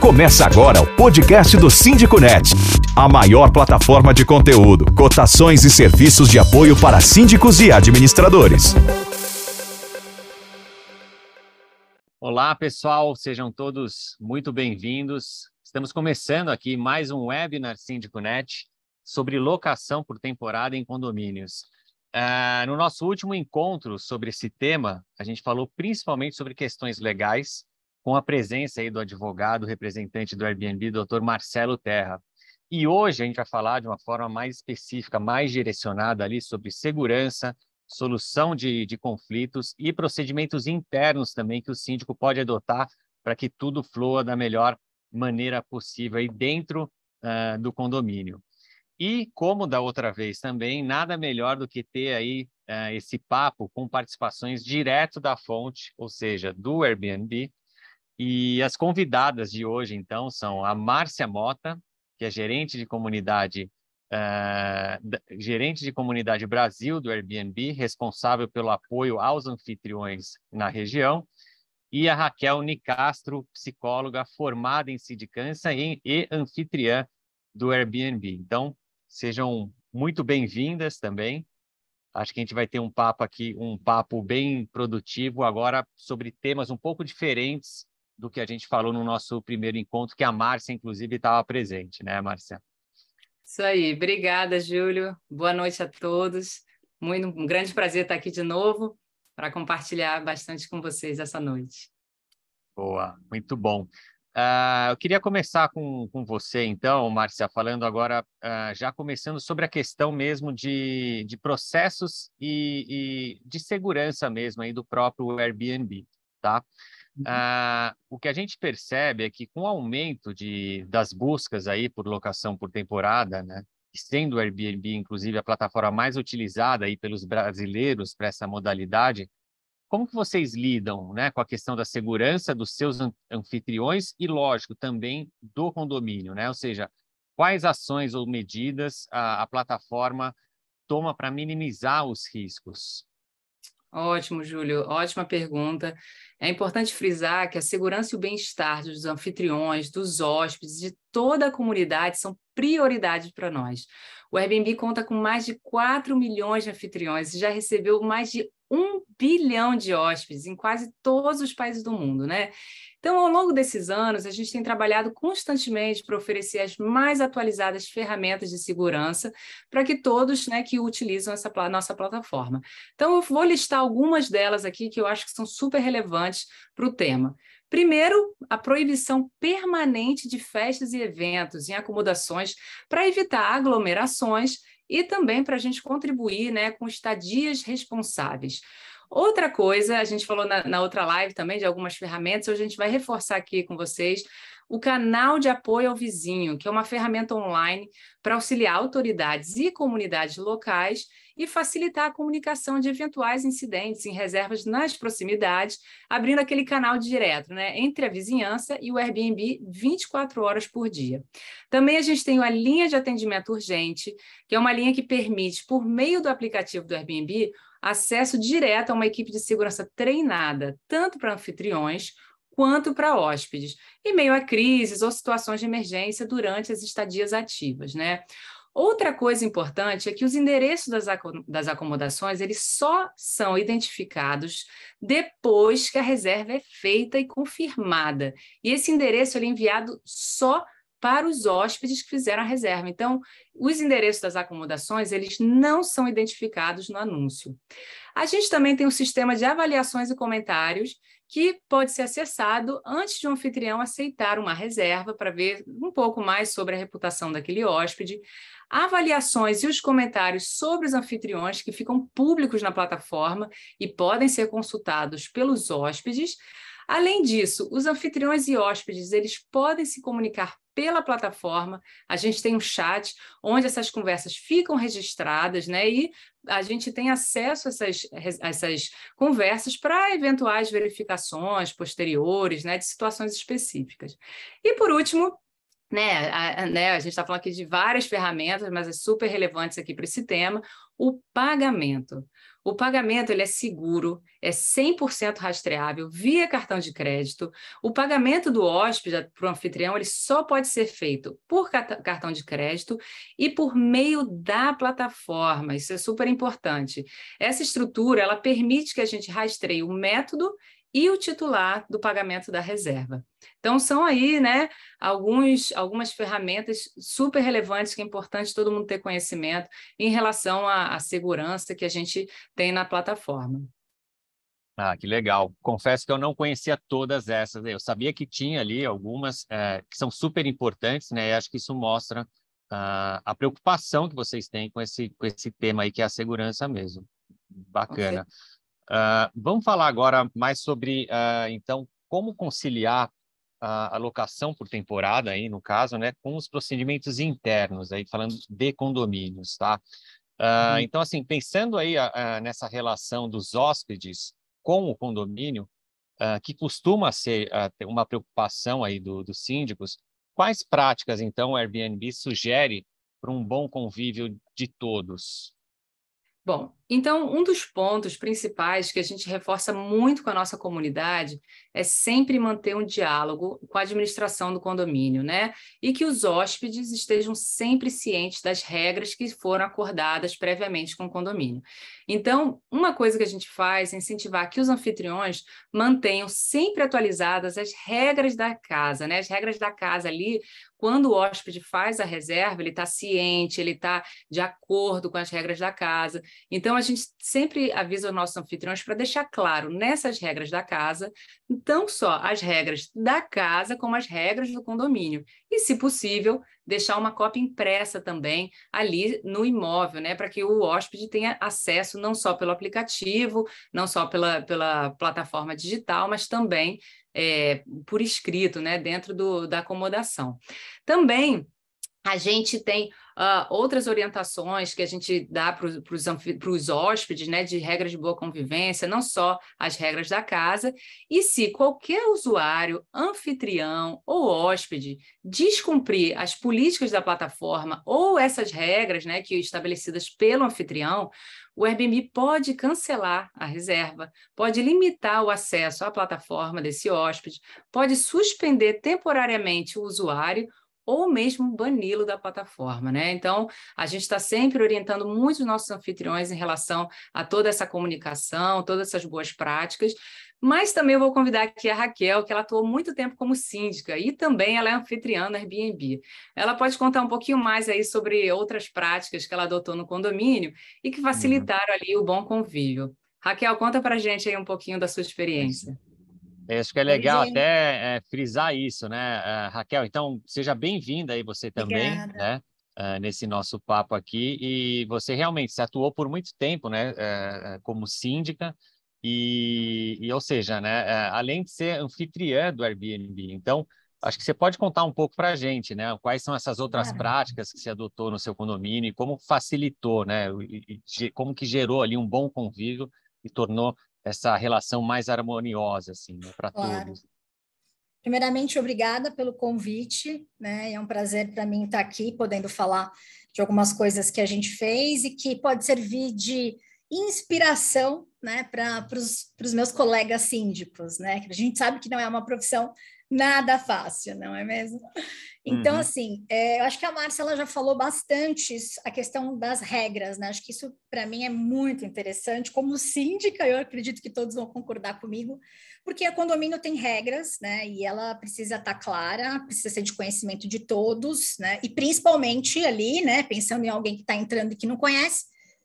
Começa agora o podcast do Síndico Net, a maior plataforma de conteúdo, cotações e serviços de apoio para síndicos e administradores. Olá, pessoal, sejam todos muito bem-vindos. Estamos começando aqui mais um webinar Síndico Net sobre locação por temporada em condomínios. Uh, no nosso último encontro sobre esse tema, a gente falou principalmente sobre questões legais, com a presença aí do advogado representante do Airbnb, Dr. Marcelo Terra. E hoje a gente vai falar de uma forma mais específica, mais direcionada ali sobre segurança, solução de, de conflitos e procedimentos internos também que o síndico pode adotar para que tudo flua da melhor maneira possível aí dentro uh, do condomínio. E, como da outra vez também, nada melhor do que ter aí uh, esse papo com participações direto da fonte, ou seja, do Airbnb. E as convidadas de hoje, então, são a Márcia Mota, que é gerente de comunidade, uh, gerente de comunidade Brasil do Airbnb, responsável pelo apoio aos anfitriões na região, e a Raquel Nicastro, psicóloga formada em sindicância e, e anfitriã do Airbnb. Então, Sejam muito bem-vindas também. Acho que a gente vai ter um papo aqui, um papo bem produtivo agora sobre temas um pouco diferentes do que a gente falou no nosso primeiro encontro, que a Márcia, inclusive, estava presente, né, Márcia? Isso aí. Obrigada, Júlio. Boa noite a todos. Muito, um grande prazer estar aqui de novo para compartilhar bastante com vocês essa noite. Boa, muito bom. Uh, eu queria começar com, com você, então, Márcia, falando agora, uh, já começando sobre a questão mesmo de, de processos e, e, de segurança mesmo aí do próprio Airbnb, tá? Uh, o que a gente percebe é que com o aumento de, das buscas aí por locação por temporada, né, sendo o Airbnb, inclusive, a plataforma mais utilizada aí pelos brasileiros para essa modalidade, como que vocês lidam né, com a questão da segurança dos seus anfitriões e, lógico, também do condomínio, né? Ou seja, quais ações ou medidas a, a plataforma toma para minimizar os riscos? Ótimo, Júlio. Ótima pergunta. É importante frisar que a segurança e o bem-estar dos anfitriões, dos hóspedes, de toda a comunidade são prioridade para nós. O Airbnb conta com mais de 4 milhões de anfitriões e já recebeu mais de um bilhão de hóspedes em quase todos os países do mundo, né? Então, ao longo desses anos, a gente tem trabalhado constantemente para oferecer as mais atualizadas ferramentas de segurança para que todos né, que utilizam essa nossa plataforma. Então, eu vou listar algumas delas aqui que eu acho que são super relevantes para o tema. Primeiro, a proibição permanente de festas e eventos em acomodações para evitar aglomerações e também para a gente contribuir né, com estadias responsáveis. Outra coisa, a gente falou na, na, outra live também de algumas ferramentas, hoje a gente vai reforçar aqui com vocês o canal de apoio ao vizinho, que é uma ferramenta online para auxiliar autoridades e comunidades locais e facilitar a comunicação de eventuais incidentes em reservas nas proximidades, abrindo aquele canal direto né, entre a vizinhança e o Airbnb 24 horas por dia. Também a gente tem a linha de atendimento urgente, que é uma linha que permite, por meio do aplicativo do Airbnb, acesso direto a uma equipe de segurança treinada, tanto para anfitriões quanto para hóspedes, em meio a crises ou situações de emergência durante as estadias ativas, né? Outra coisa importante é que os endereços das, das acomodações eles só são identificados depois que a reserva é feita e confirmada. E esse endereço é enviado só para os hóspedes que fizeram a reserva. Então, os endereços das acomodações, eles não são identificados no anúncio. A gente também tem um sistema de avaliações e comentários que pode ser acessado antes de um anfitrião aceitar uma reserva para ver um pouco mais sobre a reputação daquele hóspede avaliações e os comentários sobre os anfitriões que ficam públicos na plataforma e podem ser consultados pelos hóspedes. Além disso, os anfitriões e hóspedes, eles podem se comunicar pela plataforma. A gente tem um chat onde essas conversas ficam registradas, né? E a gente tem acesso a essas, a essas conversas para eventuais verificações posteriores, né, de situações específicas. E por último, né, a, né, a gente está falando aqui de várias ferramentas, mas é super relevantes aqui para esse tema, o pagamento. O pagamento ele é seguro, é 100% rastreável via cartão de crédito. O pagamento do hóspede para o anfitrião ele só pode ser feito por cartão de crédito e por meio da plataforma. Isso é super importante. Essa estrutura ela permite que a gente rastreie o método e o titular do pagamento da reserva. Então, são aí né, alguns, algumas ferramentas super relevantes que é importante todo mundo ter conhecimento em relação à, à segurança que a gente tem na plataforma. Ah, que legal. Confesso que eu não conhecia todas essas. Eu sabia que tinha ali algumas é, que são super importantes, né? E acho que isso mostra uh, a preocupação que vocês têm com esse, com esse tema aí, que é a segurança mesmo. Bacana. Uh, vamos falar agora mais sobre, uh, então, como conciliar a alocação por temporada, aí, no caso, né, com os procedimentos internos, aí, falando de condomínios, tá? Uh, uhum. Então, assim, pensando aí nessa relação dos hóspedes com o condomínio, que costuma ser uma preocupação aí do, dos síndicos, quais práticas, então, o Airbnb sugere para um bom convívio de todos? Bom, então um dos pontos principais que a gente reforça muito com a nossa comunidade é sempre manter um diálogo com a administração do condomínio, né? E que os hóspedes estejam sempre cientes das regras que foram acordadas previamente com o condomínio. Então, uma coisa que a gente faz é incentivar que os anfitriões mantenham sempre atualizadas as regras da casa, né? As regras da casa ali, quando o hóspede faz a reserva, ele está ciente, ele está de acordo com as regras da casa. Então, a gente sempre avisa os nossos anfitriões para deixar claro nessas regras da casa, não só as regras da casa, como as regras do condomínio. E, se possível, deixar uma cópia impressa também ali no imóvel, né, para que o hóspede tenha acesso não só pelo aplicativo, não só pela, pela plataforma digital, mas também é, por escrito, né, dentro do, da acomodação. Também a gente tem uh, outras orientações que a gente dá para os hóspedes, né, de regras de boa convivência, não só as regras da casa, e se qualquer usuário, anfitrião ou hóspede descumprir as políticas da plataforma ou essas regras, né, que estabelecidas pelo anfitrião, o Airbnb pode cancelar a reserva, pode limitar o acesso à plataforma desse hóspede, pode suspender temporariamente o usuário ou mesmo bani-lo da plataforma, né? Então, a gente está sempre orientando muito os nossos anfitriões em relação a toda essa comunicação, todas essas boas práticas, mas também eu vou convidar aqui a Raquel, que ela atuou muito tempo como síndica e também ela é anfitriã no Airbnb. Ela pode contar um pouquinho mais aí sobre outras práticas que ela adotou no condomínio e que uhum. facilitaram ali o bom convívio. Raquel, conta para a gente aí um pouquinho da sua experiência. Acho que é legal até é, frisar isso, né, uh, Raquel? Então, seja bem-vinda aí você também, Obrigada. né, uh, nesse nosso papo aqui. E você realmente se atuou por muito tempo, né, uh, como síndica, e, e, ou seja, né, além de ser anfitriã do Airbnb. Então, acho que você pode contar um pouco para a gente, né, quais são essas outras claro. práticas que você adotou no seu condomínio e como facilitou, né, e, e, como que gerou ali um bom convívio e tornou essa relação mais harmoniosa assim, né, para claro. todos. Primeiramente, obrigada pelo convite, né? É um prazer para mim estar aqui, podendo falar de algumas coisas que a gente fez e que pode servir de inspiração, né, para os meus colegas síndicos, né? A gente sabe que não é uma profissão nada fácil, não é mesmo? Então, uhum. assim, é, eu acho que a Márcia ela já falou bastante a questão das regras, né? Acho que isso, para mim, é muito interessante. Como síndica, eu acredito que todos vão concordar comigo, porque a condomínio tem regras, né? E ela precisa estar tá clara, precisa ser de conhecimento de todos, né? E principalmente ali, né? Pensando em alguém que está entrando e que não conhece,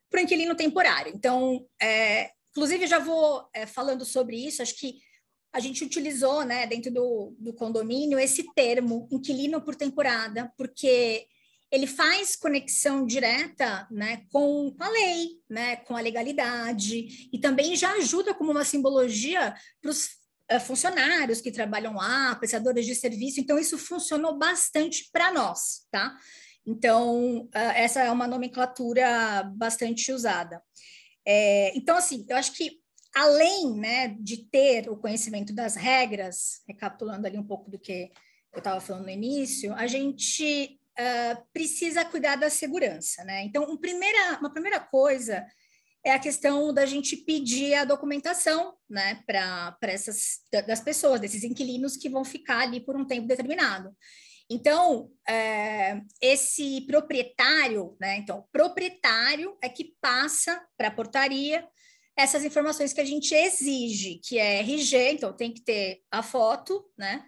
para o inquilino temporário. Então, é, inclusive, já vou é, falando sobre isso, acho que a gente utilizou, né, dentro do, do condomínio, esse termo, inquilino por temporada, porque ele faz conexão direta né, com, a lei, né, com a legalidade, e também já ajuda como uma simbologia para os uh, funcionários que trabalham lá, prestadores de serviço, então isso funcionou bastante para nós, tá? Então, uh, essa é uma nomenclatura bastante usada. É, então, assim, eu acho que além né, de ter o conhecimento das regras, recapitulando ali um pouco do que eu estava falando no início, a gente uh, precisa cuidar da segurança. Né? Então, um primeira, uma primeira coisa é a questão da gente pedir a documentação, né, para essas das pessoas, desses inquilinos que vão ficar ali por um tempo determinado. Então, é, esse proprietário, né, então, proprietário é que passa para a portaria essas informações que a gente exige, que é RG, então tem que ter a foto, né,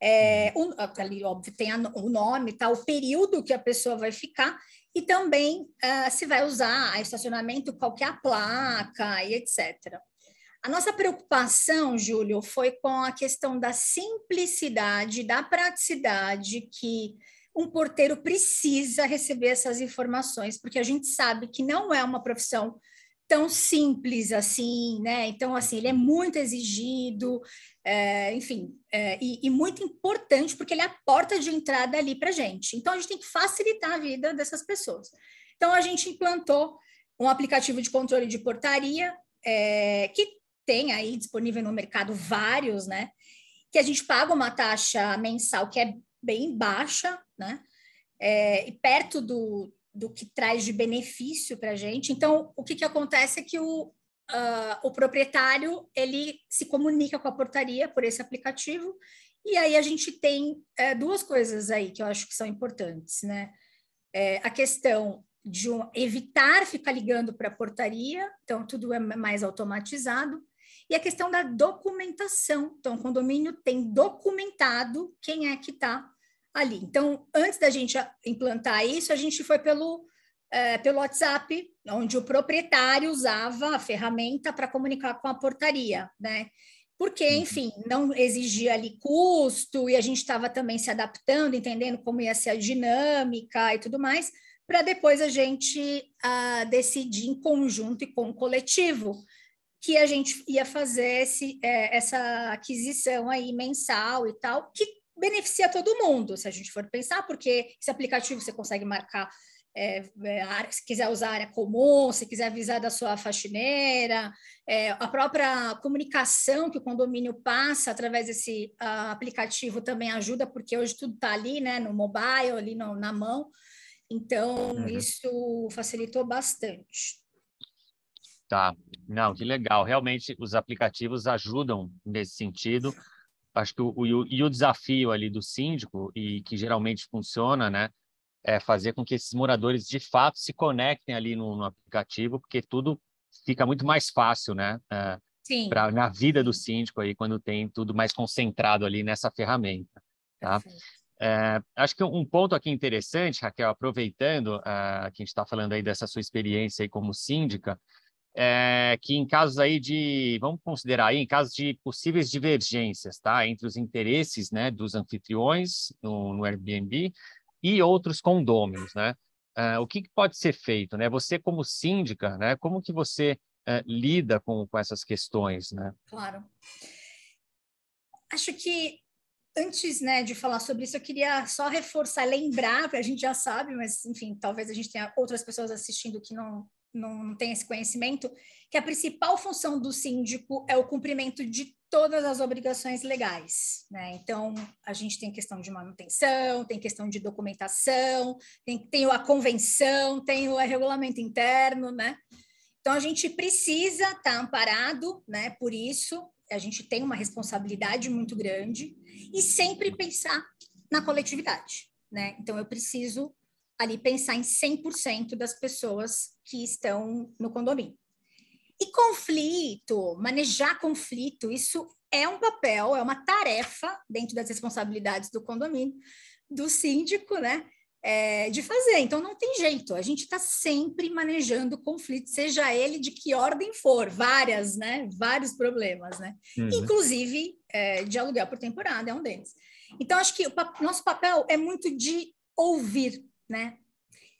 é, ali, óbvio, tem a, o nome, tá, o período que a pessoa vai ficar, e também uh, se vai usar estacionamento, qual que é a placa e etc. A nossa preocupação, Júlio, foi com a questão da simplicidade, da praticidade que um porteiro precisa receber essas informações, porque a gente sabe que não é uma profissão tão simples assim, né? Então, assim, ele é muito exigido, é, enfim, é, e, e, muito importante, porque ele é a porta de entrada ali para gente. Então, a gente tem que facilitar a vida dessas pessoas. Então, a gente implantou um aplicativo de controle de portaria, é, que tem aí disponível no mercado vários, né? Que a gente paga uma taxa mensal que é bem baixa, né? É, e perto do, do que traz de benefício para a gente. Então, o que, que acontece é que o, uh, o proprietário ele se comunica com a portaria por esse aplicativo, e aí a gente tem é, duas coisas aí que eu acho que são importantes, né? É, a questão de um, evitar ficar ligando para a portaria, então tudo é mais automatizado, e a questão da documentação. Então, o condomínio tem documentado quem é que está ali. Então, antes da gente implantar isso, a gente foi pelo, é, pelo WhatsApp, onde o proprietário usava a ferramenta para comunicar com a portaria, né? Porque, uhum. enfim, não exigia ali custo e a gente estava também se adaptando, entendendo como ia ser a dinâmica e tudo mais, para depois a gente uh, decidir em conjunto e com o coletivo que a gente ia fazer esse, é, essa aquisição aí mensal e tal, que beneficia todo mundo, se a gente for pensar, porque esse aplicativo você consegue marcar é, é, se quiser usar área comum, se quiser avisar da sua faxineira, é, a própria comunicação que o condomínio passa através desse uh, aplicativo também ajuda, porque hoje tudo está ali, né, no mobile, ali no, na mão, então uhum. isso facilitou bastante. Tá, não, que legal. Realmente os aplicativos ajudam nesse sentido acho que o, o, e o desafio ali do síndico, e que geralmente funciona, né, é fazer com que esses moradores de fato se conectem ali no, no aplicativo, porque tudo fica muito mais fácil, né? É, pra, na vida do síndico aí, quando tem tudo mais concentrado ali nessa ferramenta, tá? É, acho que um ponto aqui interessante, Raquel, aproveitando uh, que a gente está falando aí dessa sua experiência aí como síndica, é, que em casos aí de, vamos considerar aí, em casos de possíveis divergências, tá, entre os interesses, né, dos anfitriões no, no Airbnb e outros condôminos, né, é, o que, que, pode ser feito, né, você como síndica, né, como que você é, lida com, com essas questões, né? Claro. Acho que antes né, de falar sobre isso, eu queria só reforçar, lembrar, a gente já sabe, mas enfim, talvez a gente tenha outras pessoas assistindo que não, não tem esse conhecimento, que a principal função do síndico é o cumprimento de todas as obrigações legais. Né? Então, a gente tem questão de manutenção, tem questão de documentação, tem, tem a convenção, tem o regulamento interno, né? Então, a gente precisa estar tá amparado, né? Por isso, a gente tem uma responsabilidade muito grande e sempre pensar na coletividade, né? Então, eu preciso ali pensar em 100% das pessoas que estão no condomínio. E conflito, manejar conflito, isso é um papel, é uma tarefa dentro das responsabilidades do condomínio, do síndico, né? É, de fazer. Então não tem jeito, a gente está sempre manejando conflito, seja ele de que ordem for, várias, né? Vários problemas, né? Uhum. Inclusive é, de aluguel por temporada é um deles. Então acho que o nosso papel é muito de ouvir, né?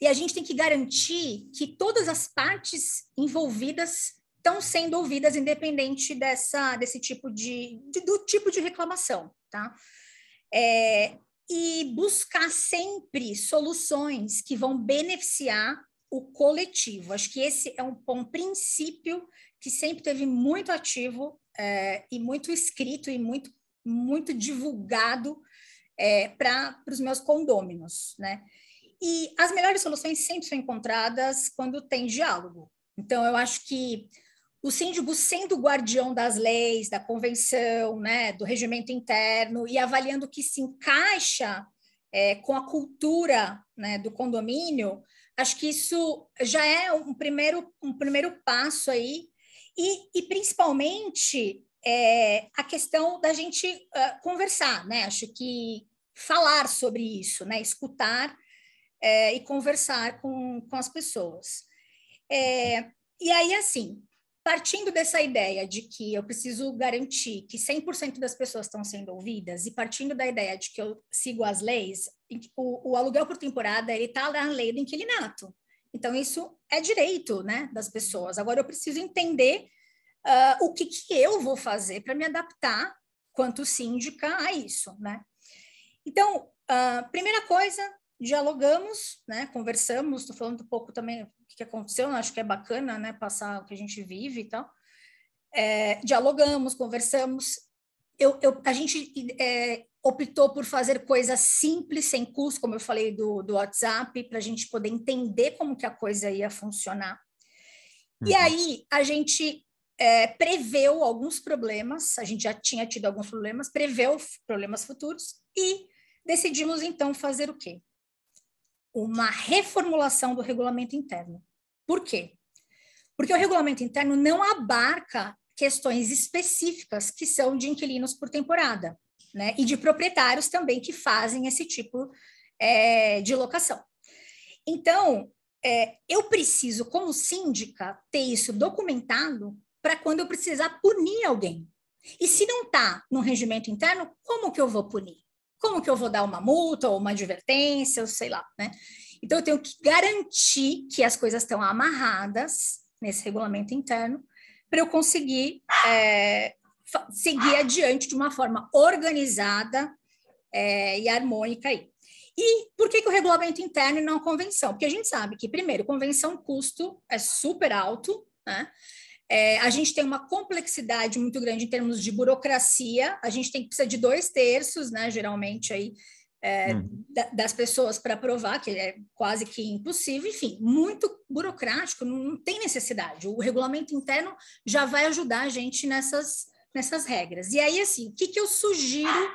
E a gente tem que garantir que todas as partes envolvidas estão sendo ouvidas independente dessa desse tipo de, de do tipo de reclamação, tá? É, e buscar sempre soluções que vão beneficiar o coletivo. Acho que esse é um, um princípio que sempre teve muito ativo é, e muito escrito e muito muito divulgado é, para os meus condôminos, né? E as melhores soluções sempre são encontradas quando tem diálogo. Então, eu acho que o síndico sendo guardião das leis, da convenção, né, do regimento interno e avaliando o que se encaixa é, com a cultura né, do condomínio, acho que isso já é um primeiro, um primeiro passo aí, e, e principalmente é, a questão da gente uh, conversar, né? Acho que falar sobre isso, né? Escutar é, e conversar com, com as pessoas. É, e aí, assim, partindo dessa ideia de que eu preciso garantir que 100% das pessoas estão sendo ouvidas e partindo da ideia de que eu sigo as leis, o, o aluguel por temporada ele está na lei do inquilinato. Então isso é direito, né, das pessoas. Agora eu preciso entender uh, o que, que eu vou fazer para me adaptar quanto síndica a isso, né? Então, uh, primeira coisa, dialogamos, né, conversamos, estou falando um pouco também o que aconteceu, acho que é bacana, né, passar o que a gente vive e tal. É, dialogamos, conversamos. Eu, eu, a gente é, optou por fazer coisas simples, sem custo, como eu falei do, do WhatsApp, para a gente poder entender como que a coisa ia funcionar. Uhum. E aí a gente é, preveu alguns problemas, a gente já tinha tido alguns problemas, preveu problemas futuros e decidimos então fazer o quê? Uma reformulação do regulamento interno. Por quê? Porque o regulamento interno não abarca questões específicas que são de inquilinos por temporada, né? E de proprietários também que fazem esse tipo é, de locação. Então, é, eu preciso, como síndica, ter isso documentado para quando eu precisar punir alguém. E se não está no regimento interno, como que eu vou punir? Como que eu vou dar uma multa ou uma advertência, ou sei lá, né? Então, eu tenho que garantir que as coisas estão amarradas nesse regulamento interno para eu conseguir é, seguir adiante de uma forma organizada é, e harmônica aí. E por que, que o regulamento interno e não a convenção? Porque a gente sabe que, primeiro, convenção custo é super alto, né? É, a gente tem uma complexidade muito grande em termos de burocracia, a gente tem que precisar de dois terços, né, geralmente, aí, é, hum. da, das pessoas para provar, que é quase que impossível, enfim, muito burocrático, não, não, tem necessidade. O regulamento interno já vai ajudar a gente nessas, nessas regras. E aí, assim, o que, que eu sugiro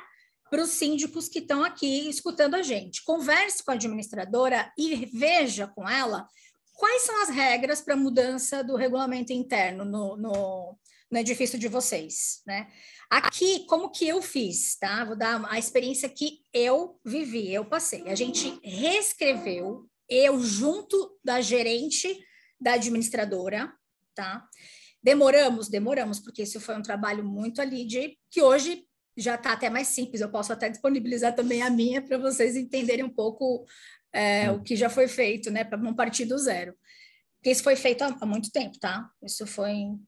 para os síndicos que estão aqui escutando a gente? Converse com a administradora e veja com ela quais são as regras para mudança do regulamento interno no, no, no, edifício de vocês, né? Aqui, como que eu fiz, tá? Vou dar a experiência que eu vivi, eu passei. A gente reescreveu, eu junto da gerente da administradora, tá? Demoramos, demoramos, porque isso foi um trabalho muito ali de que hoje já está até mais simples. Eu posso até disponibilizar também a minha para vocês entenderem um pouco é, o que já foi feito, né, para não partir do zero. Porque isso foi feito há, há muito tempo, tá? Isso foi em,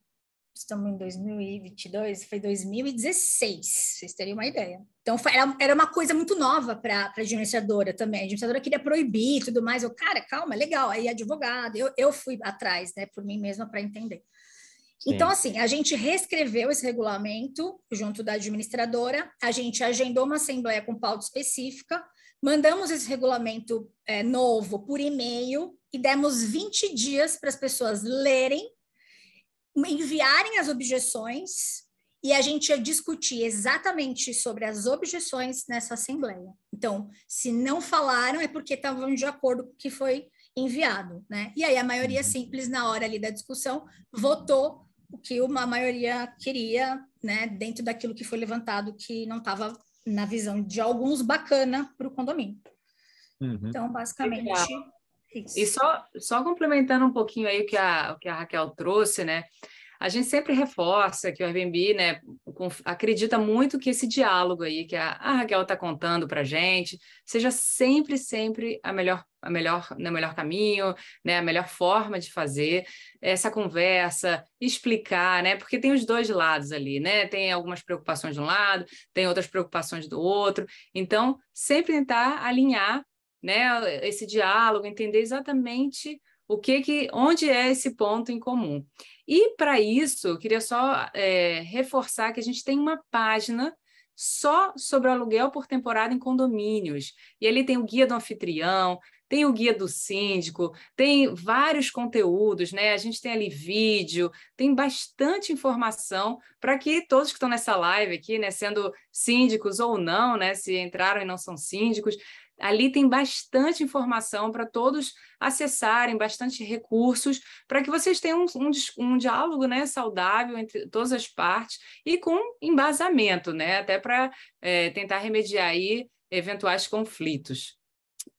estamos em 2022, foi 2016, vocês teriam uma ideia. Então, foi, era, era uma coisa muito nova para a administradora também. A administradora queria proibir e tudo mais. Eu, cara, calma, legal. Aí, advogado, eu, eu fui atrás, né, por mim mesma para entender. Sim. Então, assim, a gente reescreveu esse regulamento junto da administradora, a gente agendou uma assembleia com pauta específica, Mandamos esse regulamento é, novo por e-mail e demos 20 dias para as pessoas lerem, enviarem as objeções e a gente ia discutir exatamente sobre as objeções nessa assembleia. Então, se não falaram é porque estavam de acordo com o que foi enviado, né? E aí a maioria uhum. simples na hora ali da discussão votou o que uma maioria queria, né, dentro daquilo que foi levantado que não estava na visão de alguns, bacana para o condomínio. Uhum. Então, basicamente. Isso. E só, só complementando um pouquinho aí o que, a, o que a Raquel trouxe, né? A gente sempre reforça que o Airbnb, né, acredita muito que esse diálogo aí que a, a Raquel está contando para gente seja sempre, sempre a melhor, a melhor, né, melhor caminho, né, a melhor forma de fazer essa conversa, explicar, né, porque tem os dois lados ali, né, tem algumas preocupações de um lado, tem outras preocupações do outro, então sempre tentar alinhar, né, esse diálogo, entender exatamente o que que, onde é esse ponto em comum. E para isso, eu queria só é, reforçar que a gente tem uma página só sobre aluguel por temporada em condomínios. E ali tem o guia do anfitrião, tem o guia do síndico, tem vários conteúdos, né? A gente tem ali vídeo, tem bastante informação para que todos que estão nessa live aqui, né, sendo síndicos ou não, né, se entraram e não são síndicos, Ali tem bastante informação para todos acessarem, bastante recursos, para que vocês tenham um, um, um, diálogo né, saudável entre todas as partes e com embasamento, né, até para é, tentar remediar aí eventuais conflitos.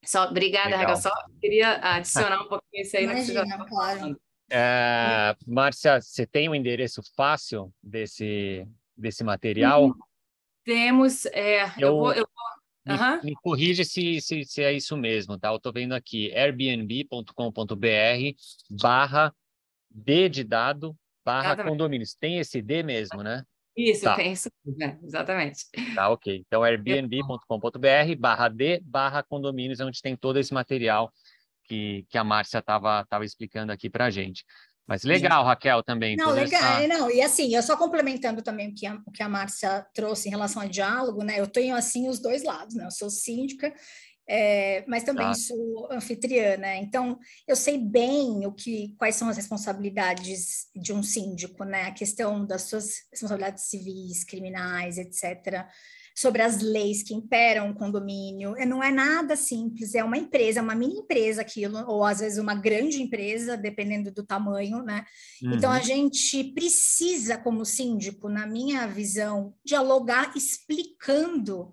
Só, obrigada, Raquel. Só queria adicionar um pouquinho isso aí Imagina, no que você falando. É, Márcia, você tem um endereço fácil desse, desse material? Temos. É, eu, eu, vou, eu vou uhum. me corrige se, se, se, é isso mesmo, tá? Eu estou vendo aqui airbnb.com.br barra D de dado barra exatamente. condomínios. Tem esse D mesmo, né? Isso, tá. tem isso, né? exatamente. Tá, ok. Então, airbnb.com.br barra D barra condomínios, onde tem todo esse material que, que a Márcia estava tava explicando aqui para a gente. Mas legal, Raquel, também. Não, legal. Essa... Não, e assim, eu só complementando também o que a, o que a Márcia trouxe em relação ao diálogo, né? Eu tenho, assim, os dois lados, né? Eu sou síndica, é, mas também tá. sou anfitriã, né? Então, eu sei bem o que, quais são as responsabilidades de um síndico, né? A questão das suas responsabilidades civis, criminais, etc sobre as leis que imperam o condomínio. É, não é nada simples, é uma empresa, é uma mini empresa aquilo, ou às vezes uma grande empresa, dependendo do tamanho, né? Uhum. Então a gente precisa, como síndico, na minha visão, dialogar explicando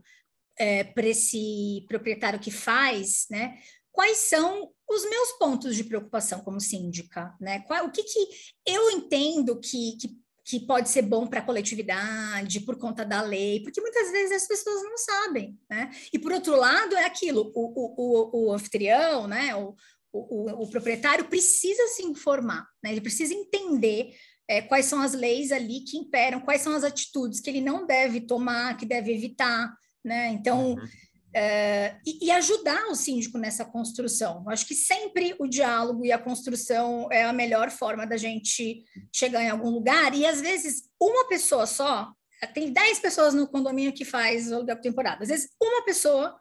é, para esse proprietário que faz, né? Quais são os meus pontos de preocupação como síndica, né? Qual, o que, que eu entendo que, que que pode ser bom para a coletividade por conta da lei, porque muitas vezes as pessoas não sabem, né? E por outro lado, é aquilo: o, o, o, o anfitrião, né? O, o, o, proprietário precisa se informar, né? Ele precisa entender é, quais são as leis ali que imperam, quais são as atitudes que ele não deve tomar, que deve evitar, né? Então. Uhum é, e, e, ajudar o síndico nessa construção. Acho que sempre o diálogo e a construção é a melhor forma da gente chegar em algum lugar, e às vezes uma pessoa só, tem 10 pessoas no condomínio que faz o aluguel por temporada, às vezes uma pessoa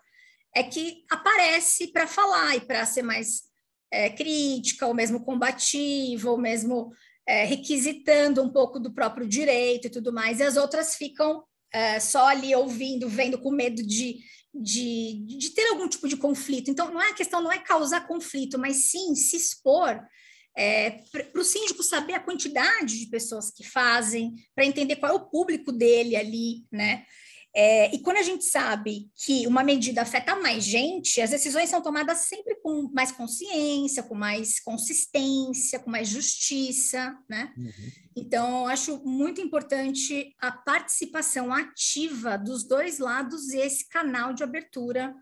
é que aparece para falar e para ser mais é, crítica, ou mesmo combativa, ou mesmo é, requisitando um pouco do próprio direito e tudo mais, e as outras ficam é, só ali ouvindo, vendo com medo de de, de ter algum tipo de conflito. Então, não é a questão não é causar conflito, mas sim se expor é, para o síndico saber a quantidade de pessoas que fazem, para entender qual é o público dele ali, né? É, e quando a gente sabe que uma medida afeta mais gente, as decisões são tomadas sempre com mais consciência, com mais consistência, com mais justiça, né? Uhum. Então, acho muito importante a participação ativa dos dois lados e esse canal de abertura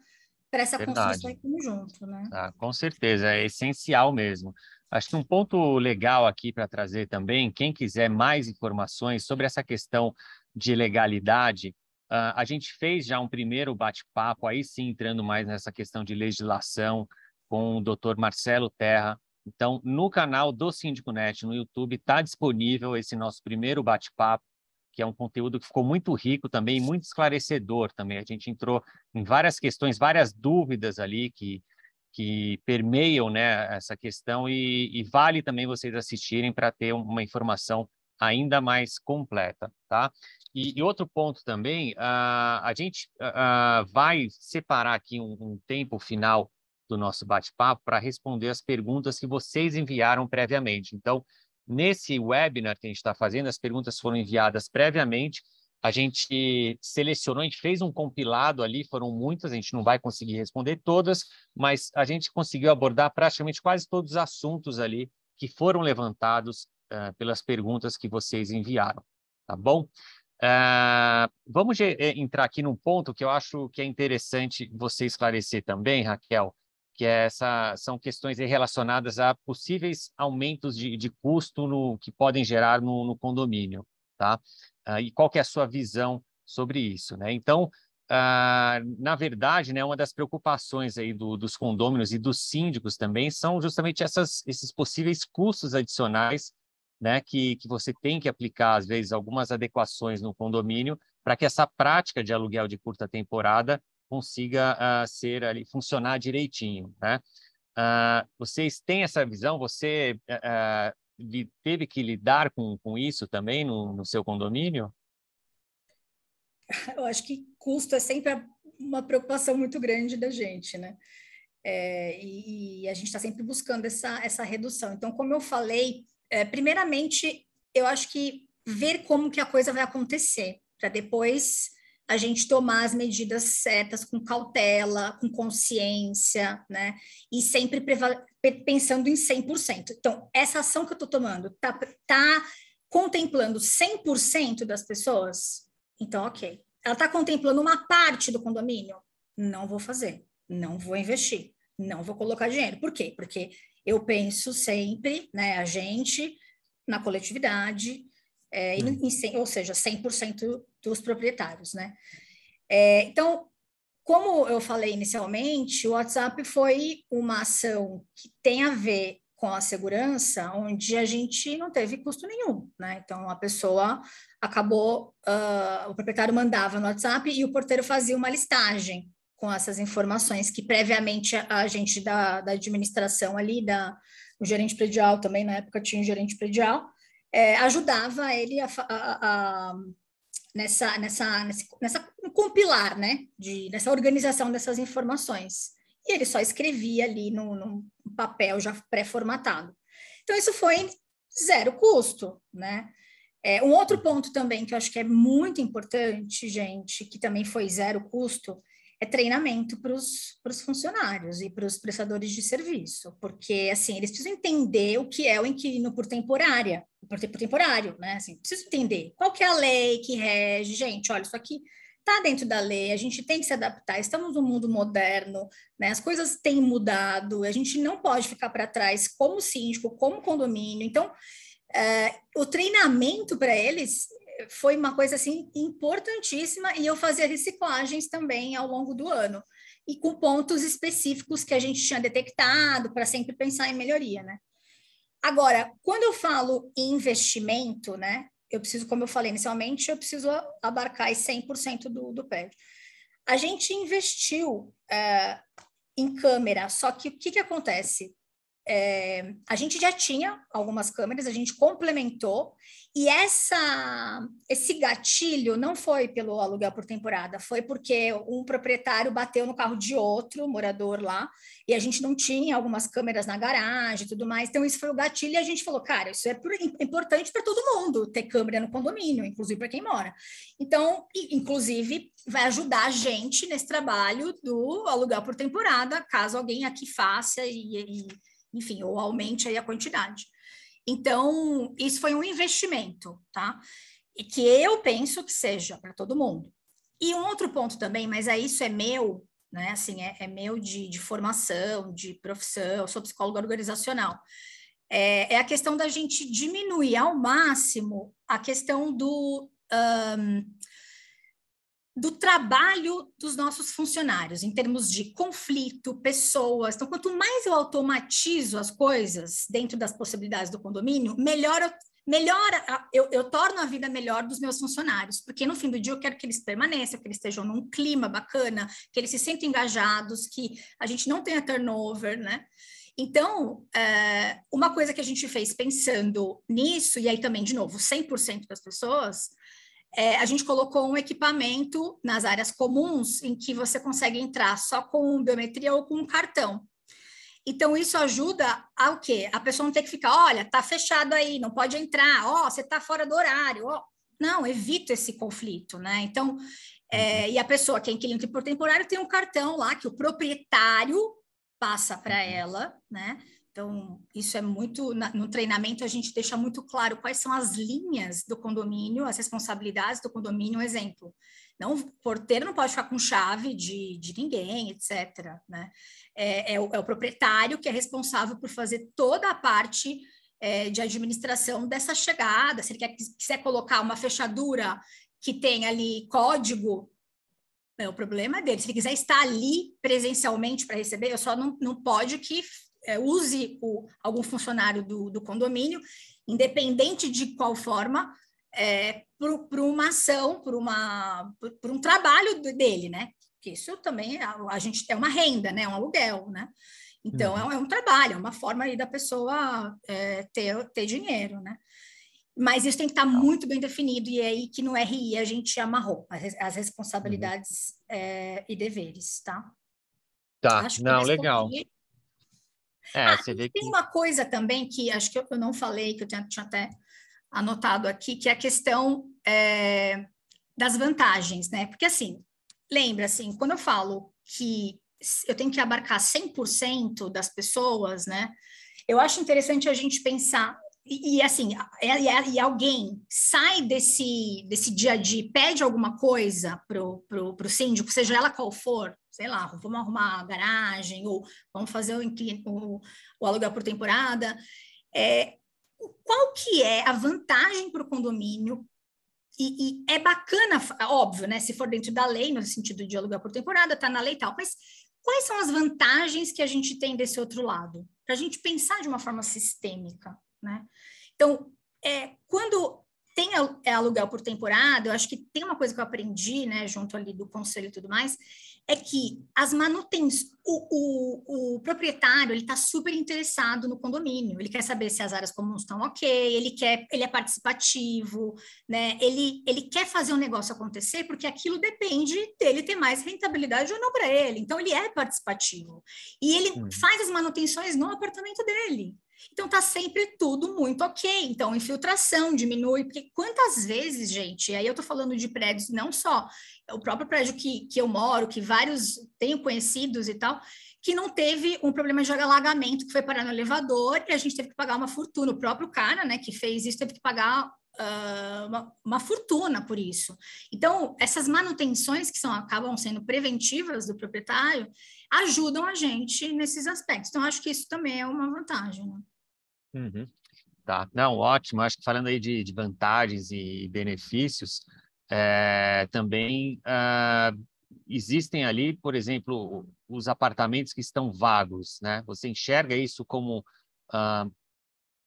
para essa Verdade. construção em conjunto, né? Ah, com certeza, é essencial mesmo. Acho que um ponto legal aqui para trazer também, quem quiser mais informações sobre essa questão de legalidade, Uh, a gente fez já um primeiro bate-papo, aí sim, entrando mais nessa questão de legislação, com o doutor Marcelo Terra. Então, no canal do Síndico Net, no YouTube, está disponível esse nosso primeiro bate-papo, que é um conteúdo que ficou muito rico também, muito esclarecedor também. A gente entrou em várias questões, várias dúvidas ali que, que permeiam né, essa questão e, e vale também vocês assistirem para ter uma informação ainda mais completa, tá? E, e, outro ponto também, uh, a gente vai separar aqui um, um tempo final do nosso bate-papo para responder as perguntas que vocês enviaram previamente. Então, nesse webinar que a gente está fazendo, as perguntas foram enviadas previamente, a gente selecionou, a gente fez um compilado ali, foram muitas, a gente não vai conseguir responder todas, mas a gente conseguiu abordar praticamente quase todos os assuntos ali que foram levantados uh, pelas perguntas que vocês enviaram, tá bom? Uh, vamos eh, entrar aqui num ponto que eu acho que é interessante você esclarecer também, Raquel, que é essa, são questões relacionadas a possíveis aumentos de, de custo no, que podem gerar no, no condomínio, tá? Uh, e qual que é a sua visão sobre isso, né? Então, uh, na verdade, né, uma das preocupações aí do, dos condôminos e dos síndicos também são justamente essas, esses possíveis custos adicionais né, que, que você tem que aplicar, às vezes, algumas adequações no condomínio para que essa prática de aluguel de curta temporada consiga uh, ser ali funcionar direitinho, né? Uh, vocês têm essa visão? Você uh, teve que lidar com, com isso também no, no seu condomínio? Eu acho que custo é sempre uma preocupação muito grande da gente, né? É, e, e, a gente está sempre buscando essa, essa redução. Então, como eu falei, é, primeiramente, eu acho que ver como que a coisa vai acontecer, para depois a gente tomar as medidas certas com cautela, com consciência, né? E sempre pensando em 100%. Então, essa ação que eu estou tomando tá, tá contemplando 100% das pessoas? Então, ok. Ela está contemplando uma parte do condomínio? Não vou fazer, não vou investir, não vou colocar dinheiro. Por quê? Porque eu penso sempre, né, a gente, na coletividade, é, em, em, ou seja, 100% dos proprietários, né? É, então, como eu falei inicialmente, o WhatsApp foi uma ação que tem a ver com a segurança, onde a gente não teve custo nenhum, né? Então, a pessoa acabou, uh, o proprietário mandava no WhatsApp e o porteiro fazia uma listagem com essas informações que previamente a gente da, da administração ali, da, o gerente predial também, na época tinha um gerente predial, é, ajudava ele a, a, a, nessa, nessa, nessa, compilar, né, de, nessa organização dessas informações. E ele só escrevia ali no, no papel já pré-formatado. Então, isso foi zero custo, né? É, um outro ponto também que eu acho que é muito importante, gente, que também foi zero custo, é treinamento para os funcionários e para os prestadores de serviço, porque assim eles precisam entender o que é o inquilino por temporária, por, por temporário, né? Assim, preciso entender qual que é a lei que rege, gente, olha, isso aqui está dentro da lei, a gente tem que se adaptar, estamos num mundo moderno, né? As coisas têm mudado, a gente não pode ficar para trás como síndico, como condomínio. Então, é, o treinamento para eles foi uma coisa assim importantíssima e eu fazia reciclagens também ao longo do ano e com pontos específicos que a gente tinha detectado para sempre pensar em melhoria, né? Agora, quando eu falo em investimento, né? Eu preciso, como eu falei inicialmente, eu preciso abarcar 100% do, do prédio. A gente investiu é, em câmera, só que o que, que acontece? É, a gente já tinha algumas câmeras, a gente complementou, e essa, esse gatilho não foi pelo aluguel por temporada, foi porque um proprietário bateu no carro de outro morador lá, e a gente não tinha algumas câmeras na garagem e tudo mais, então isso foi o gatilho, e a gente falou, cara, isso é importante para todo mundo, ter câmera no condomínio, inclusive para quem mora. Então, inclusive, vai ajudar a gente nesse trabalho do aluguel por temporada, caso alguém aqui faça e, e enfim, ou aumente aí a quantidade. Então, isso foi um investimento, tá? E que eu penso que seja para todo mundo. E um outro ponto também, mas aí isso é meu, né? Assim, é, é meu de, de, formação, de profissão, sou psicóloga organizacional. É, é, a questão da gente diminuir ao máximo a questão do. Um, do trabalho dos nossos funcionários, em termos de conflito, pessoas. Então, quanto mais eu automatizo as coisas dentro das possibilidades do condomínio, melhor eu, melhor eu, eu torno a vida melhor dos meus funcionários, porque no fim do dia eu quero que eles permaneçam, que eles estejam num clima bacana, que eles se sintam engajados, que a gente não tenha turnover, né? Então, é, uma coisa que a gente fez pensando nisso, e aí também, de novo, 100% das pessoas, é, a gente colocou um equipamento nas áreas comuns em que você consegue entrar só com biometria ou com um cartão. Então, isso ajuda ao quê? A pessoa não ter que ficar, olha, tá fechado aí, não pode entrar, ó, você tá fora do horário, ó. Não, evita esse conflito, né? Então, é, uhum. e a pessoa que é inquilino por temporário tem um cartão lá que o proprietário passa para uhum. ela, né? Então, isso é muito. No treinamento, a gente deixa muito claro quais são as linhas do condomínio, as responsabilidades do condomínio. Exemplo, não, o porteiro não pode ficar com chave de, de ninguém, etc. Né? É, é, o, é o proprietário que é responsável por fazer toda a parte é, de administração dessa chegada. Se ele quer, quiser colocar uma fechadura que tem ali código, é, o problema é dele. Se ele quiser estar ali presencialmente para receber, eu só não, não pode que é, use o, algum funcionário do, do, condomínio, independente de qual forma, é, por, uma ação, por um trabalho dele, né? Porque isso também é, a gente é uma renda, né? É um aluguel, né? Então, uhum. é, um, é, um, trabalho, é uma forma aí da pessoa é, ter, ter dinheiro, né? Mas isso tem que estar muito bem definido, e é aí que no RI a gente amarrou as, as responsabilidades uhum. e deveres, tá? Tá, não, legal. É, ah, tem que... uma coisa também que acho que eu, não falei, que eu tinha, tinha até anotado aqui, que é a questão é, das vantagens, né? Porque assim, lembra assim, quando eu falo que eu tenho que abarcar 100% das pessoas, né? Eu acho interessante a gente pensar e, e assim, e, e, alguém sai desse, desse dia a dia, pede alguma coisa pro, pro, pro síndico, seja ela qual for, sei lá, vamos arrumar a garagem, ou vamos fazer o, o, o aluguel por temporada, é, qual que é a vantagem para o condomínio e, e, é bacana, óbvio, né? Se for dentro da lei, no sentido de aluguel por temporada, está na lei e tal, mas quais são as vantagens que a gente tem desse outro lado? Para a gente pensar de uma forma sistêmica, né? Então, é, quando tem é, aluguel por temporada, eu acho que tem uma coisa que eu aprendi, né, junto ali do conselho e tudo mais, é que as manutenções, o, o, o proprietário, ele está super interessado no condomínio, ele quer saber se as áreas comuns estão ok, ele quer, ele é participativo, né, ele, ele quer fazer o um negócio acontecer porque aquilo depende dele ter mais rentabilidade ou não para ele, então ele é participativo, e ele hum. faz as manutenções no apartamento dele, então tá sempre tudo muito ok. Então, infiltração diminui, porque quantas vezes, gente, aí eu tô falando de prédios, não só o próprio prédio que, que eu moro, que vários tenho conhecidos e tal, que não teve um problema de alagamento, que foi parar no elevador, e a gente teve que pagar uma fortuna. O próprio cara, né, que fez isso, teve que pagar uh, uma, uma, fortuna por isso. Então, essas manutenções que são, acabam sendo preventivas do proprietário, ajudam a gente nesses aspectos. Então, acho que isso também é uma vantagem. Né? Uhum. Tá, não, ótimo. Acho que falando aí de, de vantagens e benefícios, é, também uh, existem ali, por exemplo, os apartamentos que estão vagos, né? Você enxerga isso como uh,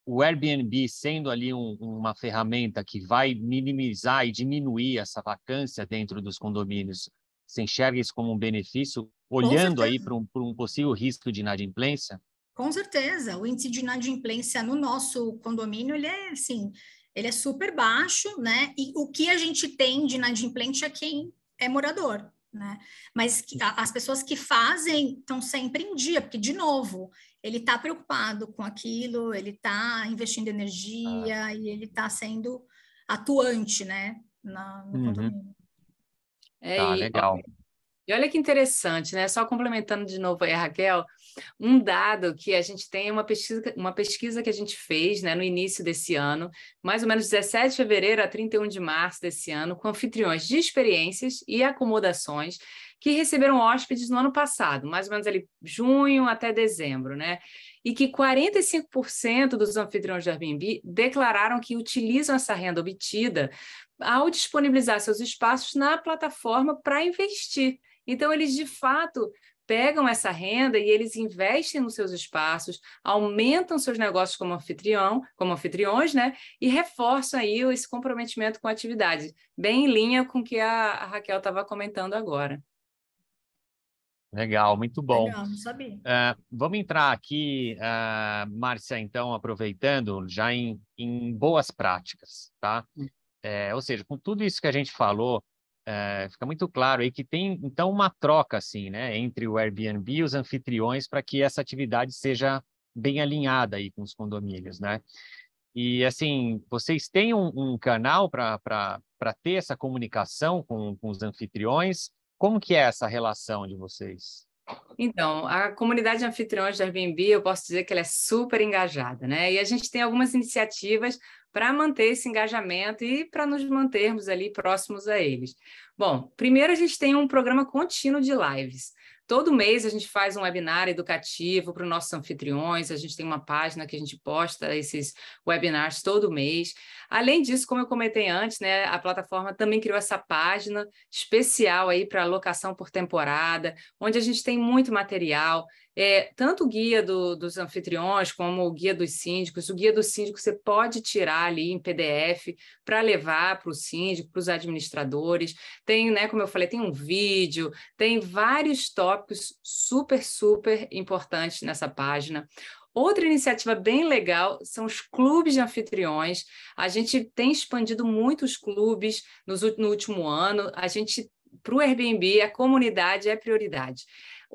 o Airbnb sendo ali um, uma ferramenta que vai minimizar e diminuir essa vacância dentro dos condomínios. Você enxerga isso como um benefício, olhando aí para um, um possível risco de inadimplência? Com certeza, o índice de inadimplência no nosso condomínio, ele é assim, ele é super baixo, né? E o que a gente tem de inadimplente é quem é morador, né? Mas que, a, as pessoas que fazem estão sempre em dia, porque, de novo, ele está preocupado com aquilo, ele está investindo energia ah. e ele está sendo atuante, né? Na, no uhum. condomínio. É, tá, legal. E olha que interessante, né? Só complementando de novo aí a Raquel, um dado que a gente tem uma pesquisa, uma pesquisa que a gente fez né, no início desse ano, mais ou menos 17 de fevereiro a 31 de março desse ano, com anfitriões de experiências e acomodações que receberam hóspedes no ano passado, mais ou menos ali junho até dezembro, né? E que 45% dos anfitriões do Airbnb declararam que utilizam essa renda obtida ao disponibilizar seus espaços na plataforma para investir. Então, eles de fato pegam essa renda e eles investem nos seus espaços, aumentam seus negócios como anfitrião, como anfitriões, né? E reforçam aí esse comprometimento com a atividade, bem em linha com o que a, Raquel estava comentando agora. Legal, muito bom. Legal, não sabia. Uh, vamos entrar aqui, uh, Márcia, então, aproveitando já em, em boas práticas, tá? Hum. É, ou seja, com tudo isso que a gente falou, é, fica muito claro aí que tem então uma troca assim, né, entre o Airbnb e os anfitriões para que essa atividade seja bem alinhada aí com os condomínios, né? E assim, vocês têm um, um canal para ter essa comunicação com, com os anfitriões? Como que é essa relação de vocês? Então, a comunidade de anfitriões da Airbnb, eu posso dizer que ela é super engajada, né? E a gente tem algumas iniciativas para manter esse engajamento e para nos mantermos ali próximos a eles. Bom, primeiro a gente tem um programa contínuo de lives. Todo mês a gente faz um webinar educativo para os nossos anfitriões, a gente tem uma página que a gente posta esses webinars todo mês. Além disso, como eu comentei antes, né, a plataforma também criou essa página especial aí para alocação por temporada, onde a gente tem muito material, é, tanto o guia do, dos anfitriões como o guia dos síndicos. O guia dos síndicos você pode tirar ali em PDF para levar para o síndico, para os administradores. Tem, né, como eu falei, tem um vídeo, tem vários tópicos super, super importantes nessa página. Outra iniciativa bem legal são os clubes de anfitriões. A gente tem expandido muitos clubes no último ano. A gente, para o Airbnb, a comunidade é prioridade.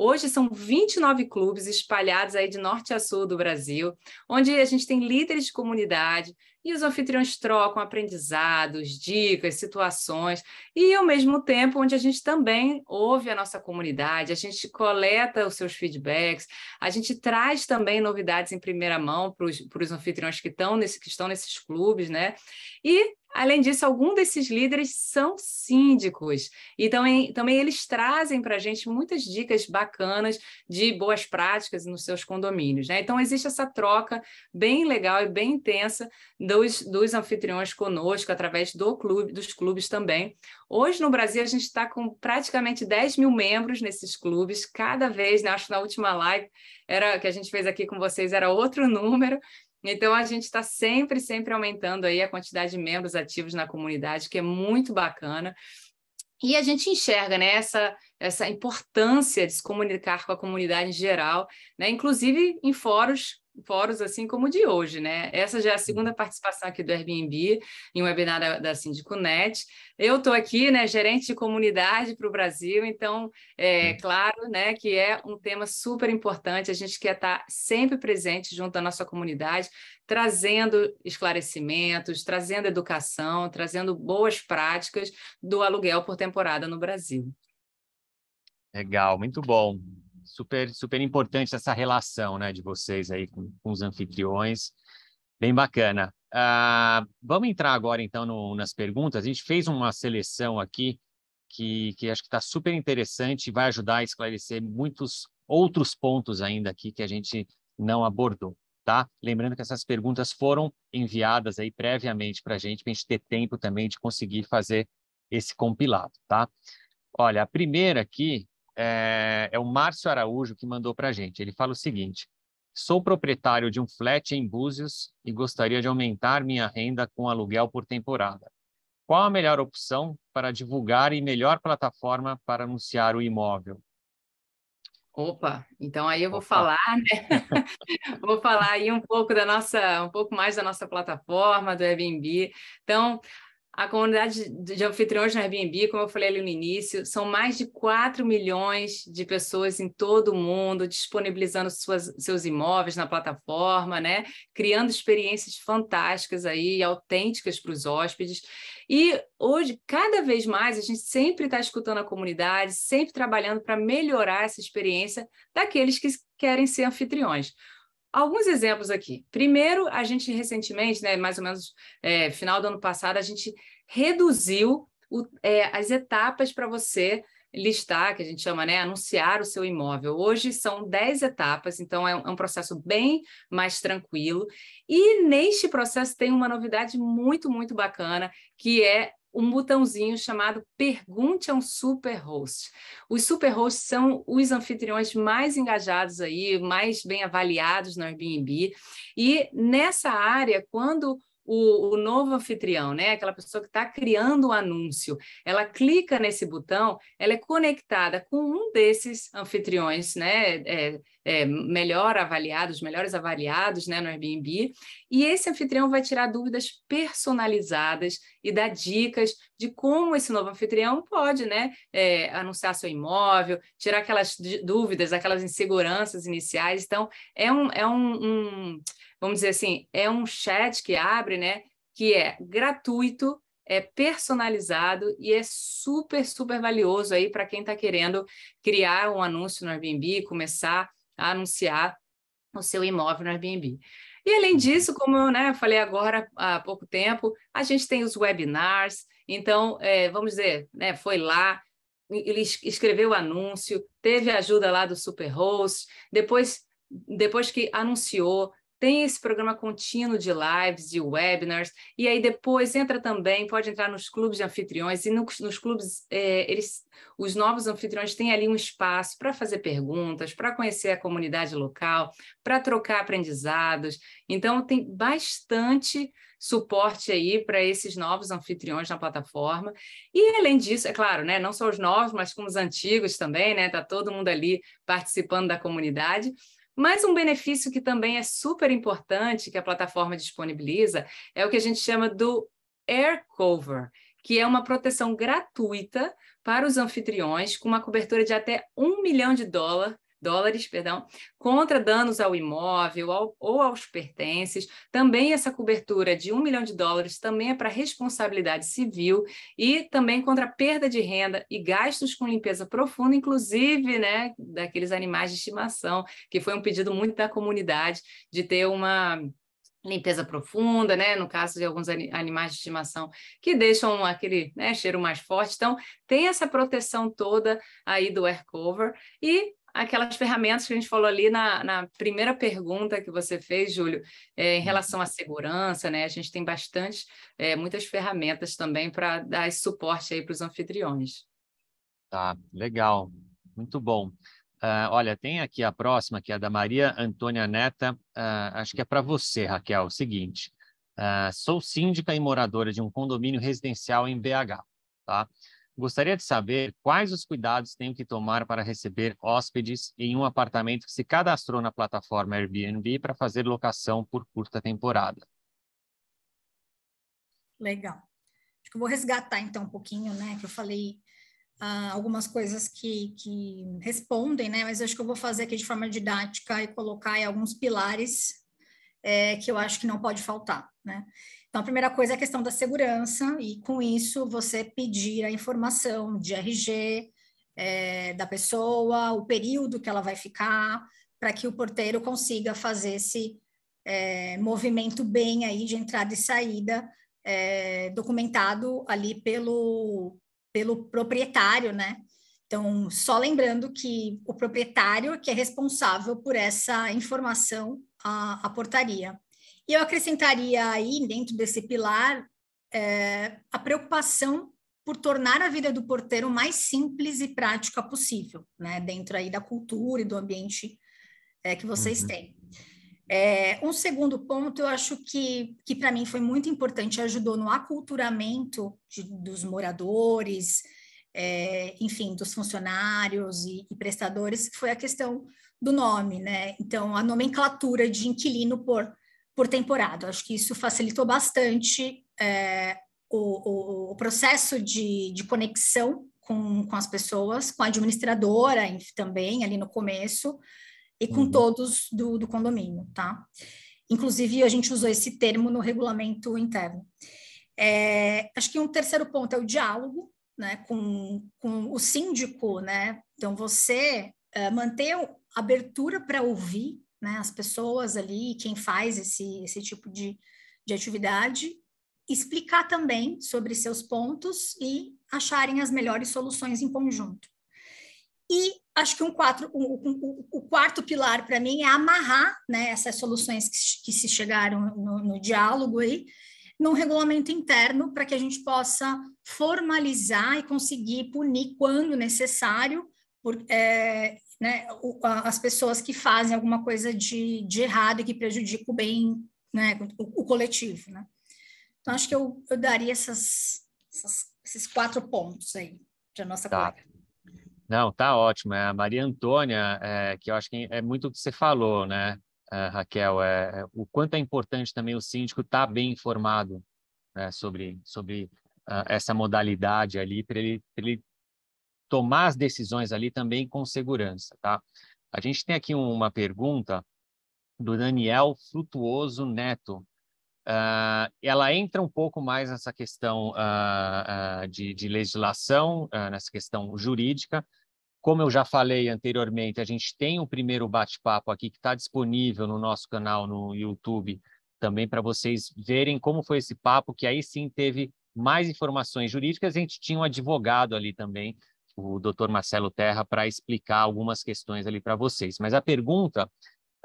Hoje são 29 clubes espalhados aí de norte a sul do Brasil, onde a gente tem líderes de comunidade e os anfitriões trocam aprendizados, dicas, situações, e ao mesmo tempo onde a gente também ouve a nossa comunidade, a gente coleta os seus feedbacks, a gente traz também novidades em primeira mão para os anfitriões que estão, nesse, que estão nesses clubes, né? E Além disso, alguns desses líderes são síndicos, e também, também eles trazem para a gente muitas dicas bacanas de boas práticas nos seus condomínios. Né? Então, existe essa troca bem legal e bem intensa dos, dos anfitriões conosco, através do clube, dos clubes também. Hoje, no Brasil, a gente está com praticamente 10 mil membros nesses clubes, cada vez, né? acho que na última live era, que a gente fez aqui com vocês era outro número, então, a gente está sempre, sempre aumentando aí a quantidade de membros ativos na comunidade, que é muito bacana. E a gente enxerga né, essa, essa importância de se comunicar com a comunidade em geral, né, inclusive em fóruns fóruns assim como o de hoje, né? Essa já é a segunda participação aqui do Airbnb em um webinar da, da Sindiconet. Eu estou aqui, né, gerente de comunidade para o Brasil, então é claro, né, que é um tema super importante. A gente quer estar sempre presente junto à nossa comunidade, trazendo esclarecimentos, trazendo educação, trazendo boas práticas do aluguel por temporada no Brasil. Legal, muito bom super, super importante essa relação né, de vocês aí com, com os anfitriões. Bem bacana. Uh, vamos entrar agora, então, no, nas perguntas. A gente fez uma seleção aqui que, que acho que está super interessante e vai ajudar a esclarecer muitos outros pontos ainda aqui que a gente não abordou, tá? Lembrando que essas perguntas foram enviadas aí previamente para a gente, para a gente ter tempo também de conseguir fazer esse compilado, tá? Olha, a primeira aqui é, é o Márcio Araújo que mandou para a gente. Ele fala o seguinte: sou proprietário de um flat em Búzios e gostaria de aumentar minha renda com aluguel por temporada. Qual a melhor opção para divulgar e melhor plataforma para anunciar o imóvel? Opa, então aí eu vou Opa. falar, né? vou falar aí um pouco da nossa, um pouco mais da nossa plataforma do Airbnb. Então, a comunidade de anfitriões no Airbnb, como eu falei ali no início, são mais de 4 milhões de pessoas em todo o mundo disponibilizando suas, seus imóveis na plataforma, né? criando experiências fantásticas aí, autênticas para os hóspedes. E hoje, cada vez mais, a gente sempre está escutando a comunidade, sempre trabalhando para melhorar essa experiência daqueles que querem ser anfitriões. Alguns exemplos aqui. Primeiro, a gente recentemente, né, mais ou menos é, final do ano passado, a gente reduziu o, é, as etapas para você listar, que a gente chama, né, anunciar o seu imóvel. Hoje são 10 etapas, então é um, é um, processo bem mais tranquilo. E neste processo tem uma novidade muito, muito bacana, que é um botãozinho chamado Pergunte a um Superhost. Os superhosts são os anfitriões mais engajados aí, mais bem avaliados no Airbnb. E nessa área, quando o, o, novo anfitrião, né? Aquela pessoa que está criando o um anúncio, ela clica nesse botão, ela é conectada com um desses anfitriões, né? É, é, melhor avaliados, melhores avaliados, né? No Airbnb, e esse anfitrião vai tirar dúvidas personalizadas e dar dicas de como esse novo anfitrião pode, né? É, anunciar seu imóvel, tirar aquelas dúvidas, aquelas inseguranças iniciais. Então, é um, é um, um vamos dizer assim, é um chat que abre, né? Que é gratuito, é personalizado e é super, super valioso aí para quem está querendo criar um anúncio no Airbnb, começar a anunciar o seu imóvel no Airbnb. E além disso, como eu né, falei agora há pouco tempo, a gente tem os webinars. Então, é, vamos dizer, né, foi lá, ele escreveu o anúncio, teve ajuda lá do Superhost, depois, depois que anunciou, tem esse programa contínuo de lives, de webinars, e aí depois entra também, pode entrar nos clubes de anfitriões, e no, nos clubes, é, eles, os novos anfitriões têm ali um espaço para fazer perguntas, para conhecer a comunidade local, para trocar aprendizados. Então, tem bastante suporte aí para esses novos anfitriões na plataforma. E além disso, é claro, né, não só os novos, mas como os antigos também, né? Tá todo mundo ali participando da comunidade. Mas um benefício que também é super importante que a plataforma disponibiliza é o que a gente chama do Air Cover, que é uma proteção gratuita para os anfitriões com uma cobertura de até um milhão de dólar dólares, perdão, contra danos ao imóvel ao, ou aos pertences. Também essa cobertura de um milhão de dólares também é para responsabilidade civil e também contra perda de renda e gastos com limpeza profunda, inclusive, né, daqueles animais de estimação, que foi um pedido muito da comunidade de ter uma limpeza profunda, né? No caso de alguns animais de estimação que deixam aquele né, cheiro mais forte. Então, tem essa proteção toda aí do air cover e aquelas ferramentas que a gente falou ali na, na primeira pergunta que você fez, Júlio, é, em relação à segurança, né? A gente tem bastante, é, muitas ferramentas também para dar esse suporte aí para os anfitriões. Tá, legal, muito bom. Uh, olha, tem aqui a próxima, que é da Maria Antônia Neta. Uh, acho que é para você, Raquel. O seguinte: uh, sou síndica e moradora de um condomínio residencial em BH. Tá? Gostaria de saber quais os cuidados tenho que tomar para receber hóspedes em um apartamento que se cadastrou na plataforma Airbnb para fazer locação por curta temporada. Legal. Acho que eu vou resgatar então um pouquinho, né? Que eu falei ah, algumas coisas que, que respondem, né? Mas acho que eu vou fazer aqui de forma didática e colocar alguns pilares é, que eu acho que não pode faltar, né? Então, a primeira coisa é a questão da segurança, e com isso você pedir a informação de RG é, da pessoa, o período que ela vai ficar, para que o porteiro consiga fazer esse é, movimento bem aí de entrada e saída, é, documentado ali pelo, pelo proprietário, né? Então, só lembrando que o proprietário que é responsável por essa informação à, à portaria. E eu acrescentaria aí, dentro desse pilar, é, a preocupação por tornar a vida do porteiro mais simples e prática possível, né? Dentro aí da cultura e do ambiente é, que vocês uhum. têm. É, um segundo ponto, eu acho que, que para mim foi muito importante, ajudou no aculturamento de, dos moradores, é, enfim, dos funcionários e, e, prestadores, foi a questão do nome, né? Então, a nomenclatura de inquilino por por temporada. Acho que isso facilitou bastante é, o, o, o, processo de, de conexão com, com as pessoas, com a administradora também, ali no começo, e com uhum. todos do, do condomínio, tá? Inclusive, a gente usou esse termo no regulamento interno. É, acho que um terceiro ponto é o diálogo, né, com, com o síndico, né? Então, você é, manter abertura para ouvir né, as pessoas ali, quem faz esse, esse tipo de, de atividade, explicar também sobre seus pontos e acharem as melhores soluções em conjunto. E acho que um quatro, o, o, quarto pilar para mim é amarrar né, essas soluções que, que se chegaram no, no diálogo aí, num regulamento interno para que a gente possa formalizar e conseguir punir quando necessário por, é, né, as pessoas que fazem alguma coisa de, de errado e que prejudica o bem, né, o, o coletivo, né. Então, acho que eu, eu daria essas, essas, esses quatro pontos aí para nossa tá. colega. Não, tá ótimo. É a Maria Antônia, é, que eu acho que é muito o que você falou, né, é, Raquel? É, é o quanto é importante também o síndico estar tá bem informado né, sobre, sobre uh, essa modalidade ali, para ele, ele tomar as decisões ali também com segurança, tá? A gente tem aqui uma pergunta do Daniel Frutuoso Neto. Uh, ela entra um pouco mais nessa questão uh, uh, de, de, legislação, nessa questão jurídica. Como eu já falei anteriormente, a gente tem o um primeiro bate-papo aqui que está disponível no nosso canal no YouTube, também para vocês verem como foi esse papo, que aí sim teve mais informações jurídicas. A gente tinha um advogado ali também o doutor Marcelo Terra para explicar algumas questões ali para vocês. Mas a pergunta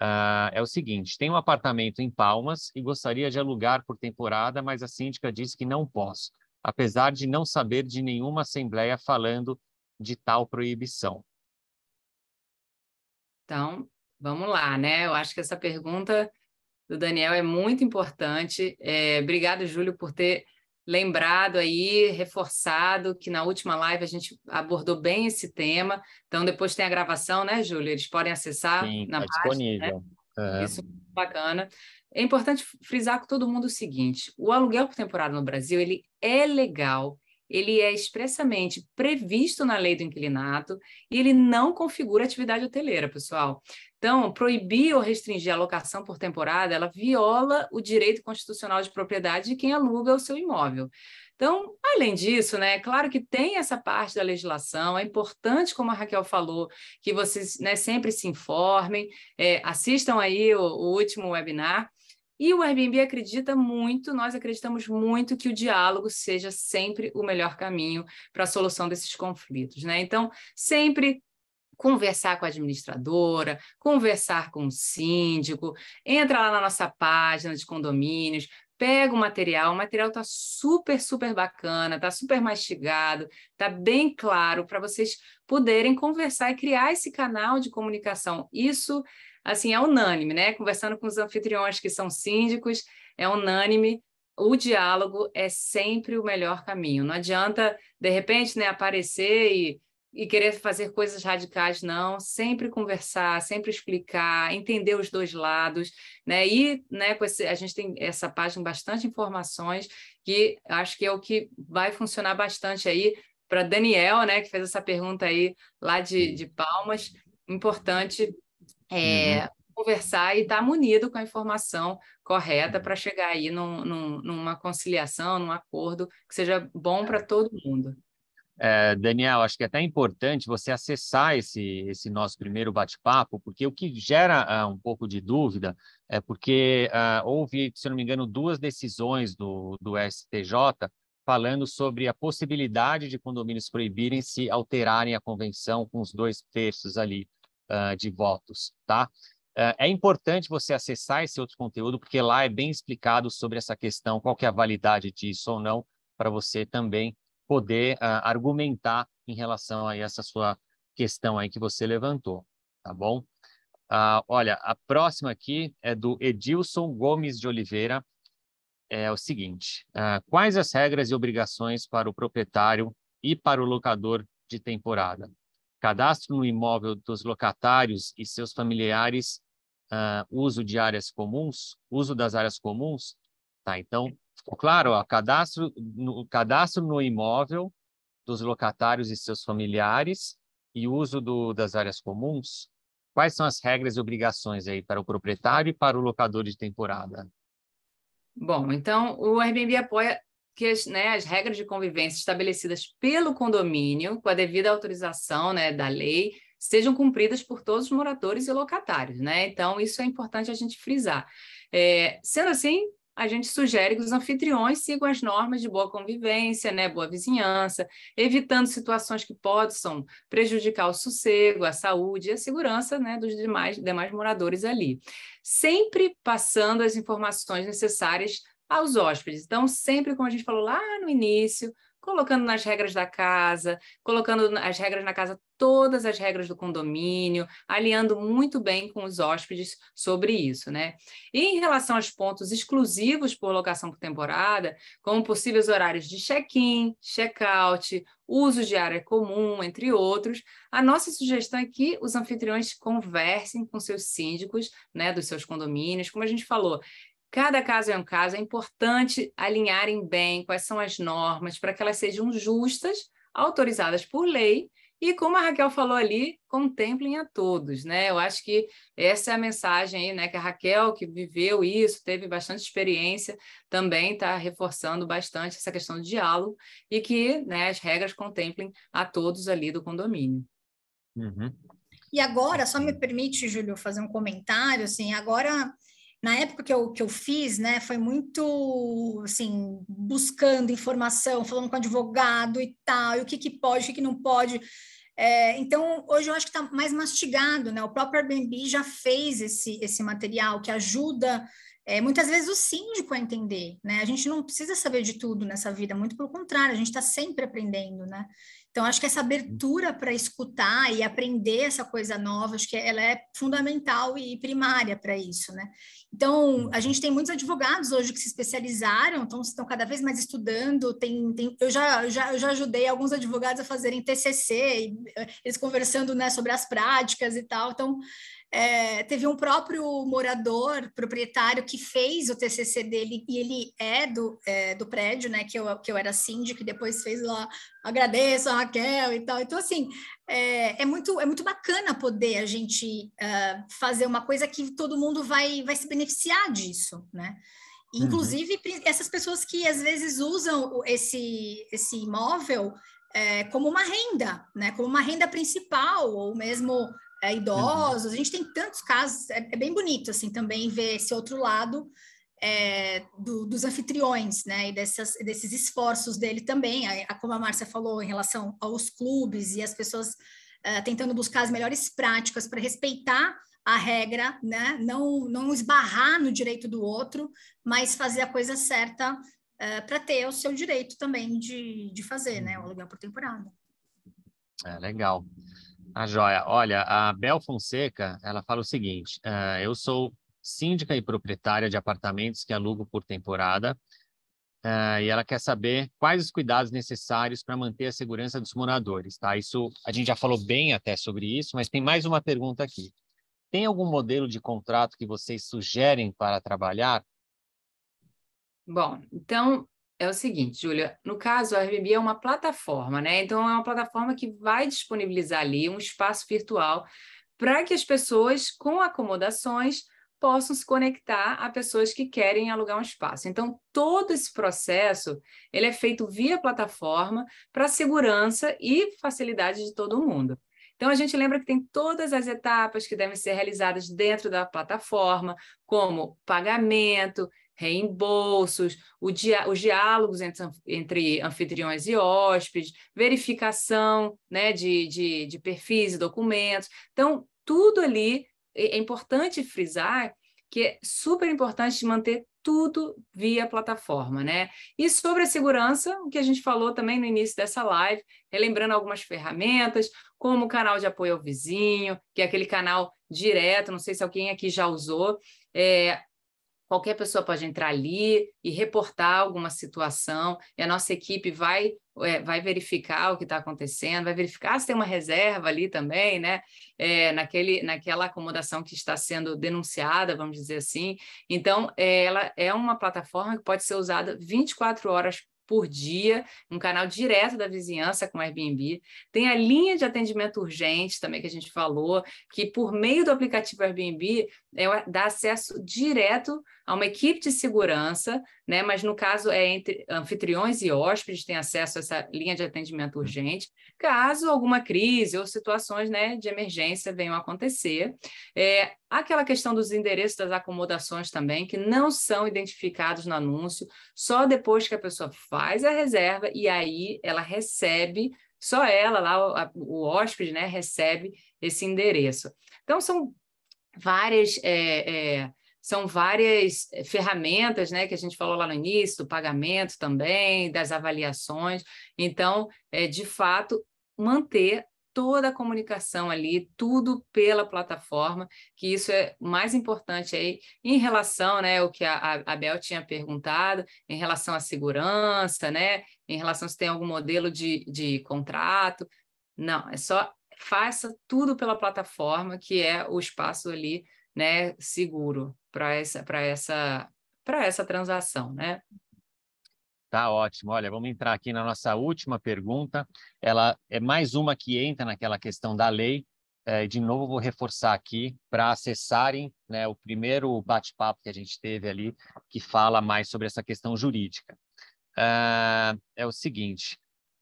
Uh, é o seguinte: tem um apartamento em Palmas e gostaria de alugar por temporada, mas a síndica disse que não posso, apesar de não saber de nenhuma assembleia falando de tal proibição. Então, vamos lá, né? Eu acho que essa pergunta do Daniel é muito importante. É, obrigado, Júlio, por ter lembrado aí, reforçado que na última live a gente abordou bem esse tema. Então, depois tem a gravação, né, Júlio? Eles podem acessar Sim, na tá página. Disponível. Né? Uhum. Isso é bacana. É importante frisar com todo mundo o seguinte: o aluguel por temporada no Brasil ele é legal, ele é expressamente previsto na lei do inquilinato e ele não configura atividade hoteleira, pessoal. Então, proibir ou restringir a locação por temporada, ela viola o direito constitucional de propriedade de quem aluga o seu imóvel. Então, além disso, né, é claro que tem essa parte da legislação, é importante, como a Raquel falou, que vocês né, sempre se informem, é, assistam aí o, o último webinar, e o Airbnb acredita muito, nós acreditamos muito que o diálogo seja sempre o melhor caminho para a solução desses conflitos, né? Então, sempre conversar com a administradora, conversar com o síndico, entra lá na nossa página de condomínios, pega o material, o material está super, super bacana, está super mastigado, está bem claro para vocês poderem conversar e criar esse canal de comunicação. Isso assim, é unânime, né? Conversando com os anfitriões que são síndicos, é unânime. O diálogo é sempre o melhor caminho. Não adianta, de repente, né, aparecer e, e querer fazer coisas radicais, não. Sempre conversar, sempre explicar, entender os dois lados, né? E, né, com esse, a gente tem essa página bastante informações que acho que é o que vai funcionar bastante aí para Daniel, né, que fez essa pergunta aí lá de, de Palmas. Importante é, uhum. conversar e estar tá munido com a informação correta para chegar aí num, num, numa conciliação, num acordo que seja bom para todo mundo. É, Daniel, acho que é até importante você acessar esse, esse nosso primeiro bate-papo, porque o que gera uh, um pouco de dúvida é porque uh, houve, se não me engano, duas decisões do, do STJ falando sobre a possibilidade de condomínios proibirem se alterarem a convenção com os dois terços ali uh, de votos, tá? Uh, é importante você acessar esse outro conteúdo, porque lá é bem explicado sobre essa questão, qual que é a validade disso ou não, para você também poder uh, argumentar em relação a essa sua questão aí que você levantou, tá bom? Olha, a próxima aqui é do Edilson Gomes de Oliveira. É o seguinte: uh, quais as regras e obrigações para o proprietário e para o locador de temporada? Cadastro no imóvel dos locatários e seus familiares, uh, uso de áreas comuns, uso das áreas comuns, tá? Então, ficou claro, ó, cadastro, no, cadastro no imóvel dos locatários e seus familiares e uso do, das áreas comuns. Quais são as regras e obrigações aí para o proprietário e para o locador de temporada? Bom, então o Airbnb apoia que as, né, as regras de convivência estabelecidas pelo condomínio, com a devida autorização né, da lei, sejam cumpridas por todos os moradores e locatários. Né? Então, isso é importante a gente frisar. É, sendo assim, a gente sugere que os anfitriões sigam as normas de boa convivência, né, boa vizinhança, evitando situações que possam prejudicar o sossego, a saúde e a segurança né, dos demais, demais moradores ali. Sempre passando as informações necessárias aos hóspedes. Então, sempre como a gente falou lá no início, colocando nas regras da casa, colocando as regras na casa, todas as regras do condomínio, alinhando muito bem com os hóspedes sobre isso, né? E em relação aos pontos exclusivos por locação por temporada, como possíveis horários de check-in, check-out, uso de área comum, entre outros, a nossa sugestão é que os anfitriões conversem com seus síndicos, né, dos seus condomínios, como a gente falou, Cada caso é um caso, é importante alinharem bem quais são as normas para que elas sejam justas, autorizadas por lei e, como a Raquel falou ali, contemplem a todos, né? Eu acho que essa é a mensagem aí, né? Que a Raquel, que viveu isso, teve bastante experiência, também está reforçando bastante essa questão do diálogo e que né, as regras contemplem a todos ali do condomínio. Uhum. E agora, só me permite, Júlio, fazer um comentário, assim, agora na época que eu, que eu fiz, né, foi muito, assim, buscando informação, falando com advogado e tal, e o que, que pode, o que, que não pode. É, então, hoje eu acho que está mais mastigado, né? O próprio Airbnb já fez esse, esse material que ajuda é, muitas vezes o síndico a entender, né? A gente não precisa saber de tudo nessa vida, muito pelo contrário, a gente está sempre aprendendo, né? Então, acho que essa abertura para escutar e aprender essa coisa nova, acho que ela é fundamental e primária para isso, né? Então, a gente tem muitos advogados hoje que se especializaram, então estão cada vez mais estudando. Tem, tem, eu, já, já, eu já ajudei alguns advogados a fazerem TCC, e, eh, eles conversando né, sobre as práticas e tal. Então, é, teve um próprio morador, proprietário, que fez o TCC dele, e ele é do, é, do prédio, né, que eu, que eu era síndico, e depois fez lá, agradeço a Raquel e tal. Então, assim, é, é muito, é muito bacana poder a gente uh, fazer uma coisa que todo mundo vai, vai se beneficiar disso, né? Uhum. Inclusive, essas pessoas que às vezes usam esse, esse imóvel é, como uma renda, né? Como uma renda principal, ou mesmo é, idosos. Uhum. A gente tem tantos casos, é, é, bem bonito assim também ver esse outro lado é, do, dos anfitriões, né? E dessas, desses esforços dele também, a, a, como a Márcia falou, em relação aos clubes e as pessoas é, tentando buscar as melhores práticas para respeitar a regra, né? Não, não esbarrar no direito do outro, mas fazer a coisa certa é, para ter o seu direito também de, de fazer, né? O aluguel por temporada. É, legal. A joia. Olha, a Bel Fonseca, ela fala o seguinte: uh, eu sou síndica e proprietária de apartamentos que alugo por temporada, uh, e ela quer saber quais os cuidados necessários para manter a segurança dos moradores, tá? Isso a gente já falou bem até sobre isso, mas tem mais uma pergunta aqui. Tem algum modelo de contrato que vocês sugerem para trabalhar? Bom, então é o seguinte, Júlia, no caso, a Airbnb é uma plataforma, né? Então, é uma plataforma que vai disponibilizar ali um espaço virtual para que as pessoas com acomodações possam se conectar a pessoas que querem alugar um espaço. Então, todo esse processo ele é feito via plataforma para segurança e facilidade de todo mundo. Então, a gente lembra que tem todas as etapas que devem ser realizadas dentro da plataforma, como pagamento, reembolsos, dia, os diálogos entre, entre, anfitriões e hóspedes, verificação né, de, de, de perfis e documentos. Então, tudo ali é, é importante frisar que é super importante manter tudo via plataforma, né? E sobre a segurança, o que a gente falou também no início dessa live, relembrando algumas ferramentas, como o canal de apoio ao vizinho, que é aquele canal direto, não sei se alguém aqui já usou, é, qualquer pessoa pode entrar ali e reportar alguma situação, e a nossa equipe vai, é, vai verificar o que está acontecendo, vai verificar se tem uma reserva ali também, né? É, naquele, naquela acomodação que está sendo denunciada, vamos dizer assim. Então, é, ela é uma plataforma que pode ser usada 24 horas por dia, um canal direto da vizinhança com o Airbnb. Tem a linha de atendimento urgente também que a gente falou, que por meio do aplicativo Airbnb é, dá acesso direto a uma equipe de segurança, né? Mas no caso é entre anfitriões e hóspedes têm acesso a essa linha de atendimento urgente, caso alguma crise ou situações, né, de emergência venham a acontecer. É, aquela questão dos endereços das acomodações também, que não são identificados no anúncio, só depois que a pessoa faz a reserva e aí ela recebe só ela lá, o, hóspede, né, recebe esse endereço. Então, são várias é, é, são várias eh, ferramentas, né, que a gente falou lá no início, do pagamento também, das avaliações. Então, é, de fato, manter toda a comunicação ali, tudo pela plataforma, que isso é mais importante aí em relação, né, o que a, a Bel tinha perguntado, em relação à segurança, né, em relação se tem algum modelo de, de contrato. Não, é só faça tudo pela plataforma, que é o espaço ali, né, seguro para essa, para essa, para essa transação, né? Tá ótimo. Olha, vamos entrar aqui na nossa última pergunta. Ela é mais uma que entra naquela questão da lei. É, de novo, vou reforçar aqui para acessarem né, o primeiro bate-papo que a gente teve ali, que fala mais sobre essa questão jurídica. Uh, é o seguinte: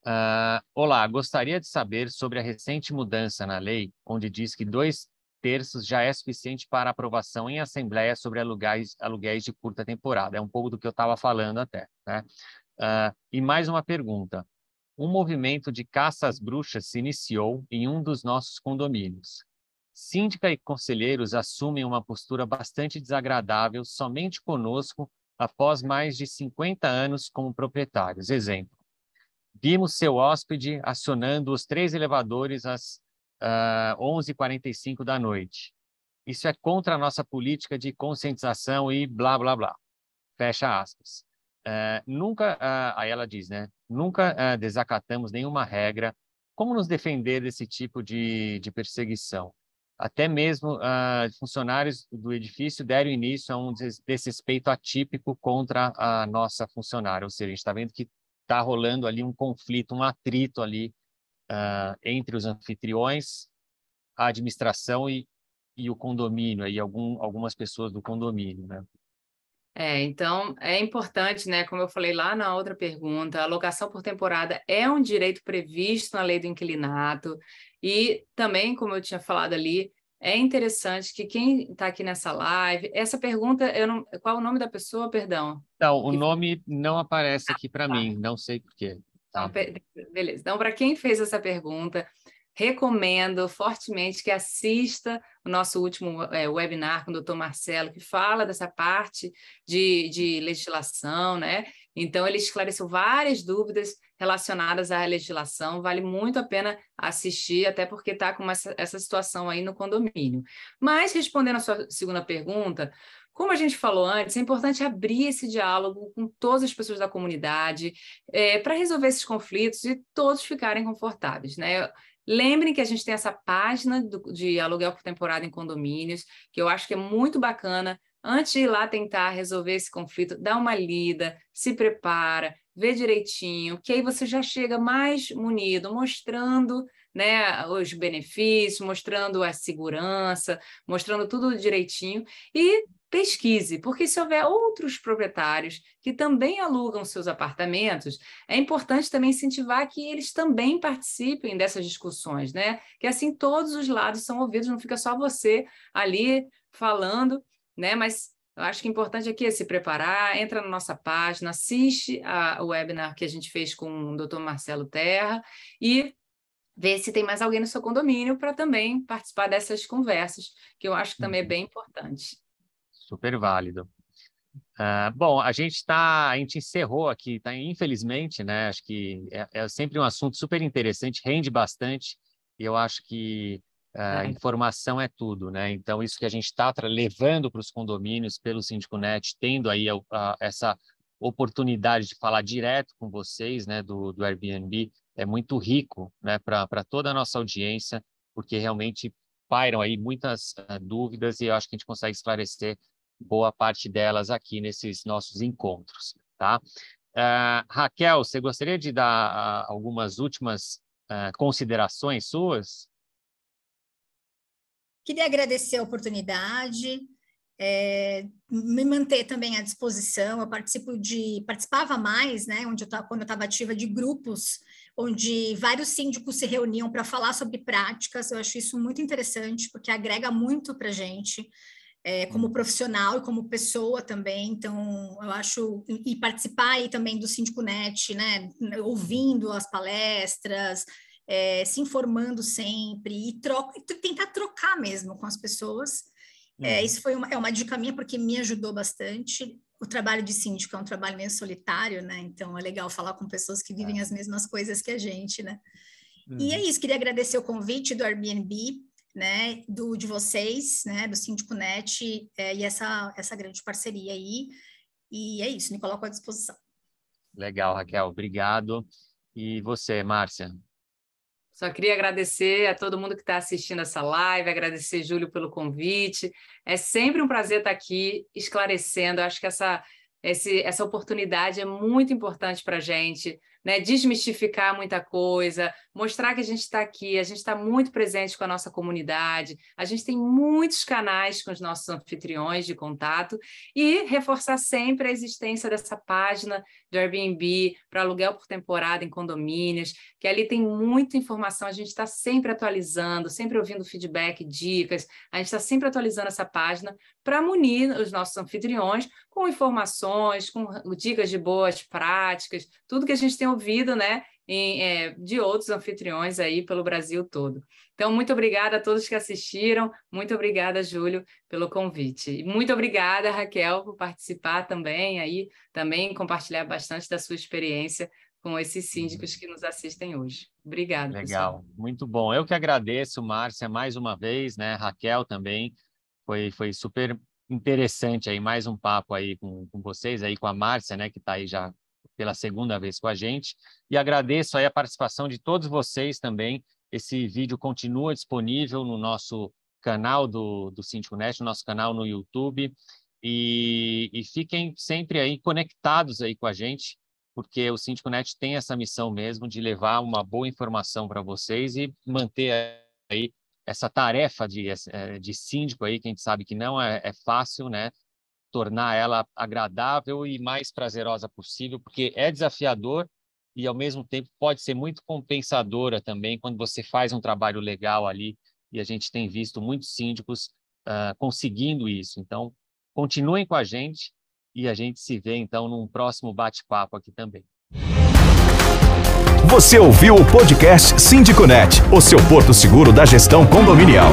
uh, Olá, gostaria de saber sobre a recente mudança na lei, onde diz que dois terços já é suficiente para aprovação em assembleia sobre aluguéis, aluguéis de curta temporada. É um pouco do que eu estava falando até. Né? Uh, e mais uma pergunta. um movimento de caça às bruxas se iniciou em um dos nossos condomínios. Síndica e conselheiros assumem uma postura bastante desagradável somente conosco após mais de 50 anos como proprietários. Exemplo: vimos seu hóspede acionando os três elevadores às uh, ah, 11h45 da noite. Isso é contra a nossa política de conscientização e blá, blá, blá. Fecha aspas. Uh, nunca, uh, aí ela diz, né? Nunca uh, desacatamos nenhuma regra. Como nos defender desse tipo de, de perseguição? Até mesmo funcionários do edifício deram início a um desrespeito atípico contra a nossa funcionária. Ou seja, a gente está vendo que está rolando ali um conflito, um atrito ali entre os anfitriões, a administração e, e o condomínio, aí algum, algumas pessoas do condomínio, né? É, então é importante, né? Como eu falei lá na outra pergunta, a locação por temporada é um direito previsto na lei do inquilinato e também, como eu tinha falado ali, é interessante que quem está aqui nessa live, essa pergunta, eu não, qual é o nome da pessoa, perdão? Não, o nome não aparece aqui para tá. mim, não sei por quê. Tá? Então, beleza. Então, para quem fez essa pergunta, recomendo fortemente que assista o nosso último é, webinar com o doutor Marcelo, que fala dessa parte de, de legislação, né? Então, ele esclareceu várias dúvidas relacionadas à legislação, vale muito a pena assistir, até porque está com essa, essa situação aí no condomínio. Mas, respondendo a sua segunda pergunta, como a gente falou antes, é importante abrir esse diálogo com todas as pessoas da comunidade é, para resolver esses conflitos e todos ficarem confortáveis. Né? Lembrem que a gente tem essa página do, de aluguel por temporada em condomínios, que eu acho que é muito bacana. Antes de ir lá tentar resolver esse conflito, dá uma lida, se prepara, vê direitinho, que aí você já chega mais munido, mostrando né, os benefícios, mostrando a segurança, mostrando tudo direitinho e pesquise, porque se houver outros proprietários que também alugam seus apartamentos, é importante também incentivar que eles também participem dessas discussões, né? Que assim todos os lados são ouvidos, não fica só você ali falando, né? Mas eu acho que o importante aqui é se preparar, entra na nossa página, assiste a, o webinar que a gente fez com o Dr. Marcelo Terra e ver se tem mais alguém no seu condomínio para também participar dessas conversas, que eu acho que também é uhum. bem importante super válido. Uh, bom, a gente está, a gente encerrou aqui, tá? Infelizmente, né? Acho que é, é, sempre um assunto super interessante, rende bastante, e eu acho que uh, informação é tudo, né? Então, isso que a gente está levando para os condomínios pelo Síndico Net, tendo aí a, a, essa oportunidade de falar direto com vocês, né, do, do Airbnb, é muito rico, né, para toda a nossa audiência, porque realmente pairam aí muitas uh, dúvidas e eu acho que a gente consegue esclarecer boa parte delas aqui nesses nossos encontros, tá? Uh, Raquel, você gostaria de dar algumas últimas considerações suas? Queria agradecer a oportunidade, é, me manter também à disposição. Eu participo de, participava mais, né, onde eu tava, quando eu estava ativa de grupos, onde vários síndicos se reuniam para falar sobre práticas. Eu acho isso muito interessante, porque agrega muito para a gente é, como uhum. profissional e como pessoa também. Então, eu acho e participar aí também do Síndico Net, né, ouvindo as palestras, é, se informando sempre e, troca, tentar trocar mesmo com as pessoas. É, uhum. isso foi uma, é uma dica minha porque me ajudou bastante. O trabalho de síndico é um trabalho meio solitário, né? Então é legal falar com pessoas que vivem é. as mesmas coisas que a gente, né? Uhum. E é uhum. isso, queria agradecer o convite do Airbnb né, do, de vocês, né, do Síndico Net, é, e essa, essa grande parceria aí. E é isso, me coloco à disposição. Legal, Raquel, obrigado. E você, Márcia? Só queria agradecer a todo mundo que está assistindo essa live, agradecer, Júlio, pelo convite. É sempre um prazer estar aqui esclarecendo. acho que essa, esse, essa oportunidade é muito importante para a gente né, desmistificar muita coisa, mostrar que a gente está aqui, a gente está muito presente com a nossa comunidade, a gente tem muitos canais com os nossos anfitriões de contato e reforçar sempre a existência dessa página de Airbnb para aluguel por temporada em condomínios, que ali tem muita informação, a gente está sempre atualizando, sempre ouvindo feedback, dicas, a gente está sempre atualizando essa página para munir os nossos anfitriões com informações, com dicas de boas práticas, tudo que a gente tem ouvido, né? Em, é, de outros anfitriões aí pelo Brasil todo. Então, muito obrigada a todos que assistiram, muito obrigada, Júlio, pelo convite. Muito obrigada, Raquel, por participar também aí, também compartilhar bastante da sua experiência com esses síndicos que nos assistem hoje. Obrigada. Legal, pessoal. muito bom. Eu que agradeço, Márcia, mais uma vez, né? Raquel também. Foi, foi super interessante aí, mais um papo aí com, com vocês, aí com a Márcia, né, que está aí já pela segunda vez com a gente. E agradeço aí a participação de todos vocês também. Esse vídeo continua disponível no nosso canal do, do Síndico no nosso canal no YouTube. E, e fiquem sempre aí conectados aí com a gente, porque o Síndico Net tem essa missão mesmo de levar uma boa informação para vocês e manter aí essa tarefa de, eh, de síndico aí, que a gente sabe que não é, é fácil, né? Tornar ela agradável e mais prazerosa possível, porque é desafiador e, ao mesmo tempo, pode ser muito compensadora também quando você faz um trabalho legal ali. E a gente tem visto muitos síndicos uh, conseguindo isso. Então, continuem com a gente e a gente se vê, então, num próximo bate-papo aqui também. Você ouviu o podcast Síndico Net, o seu porto seguro da gestão condominial.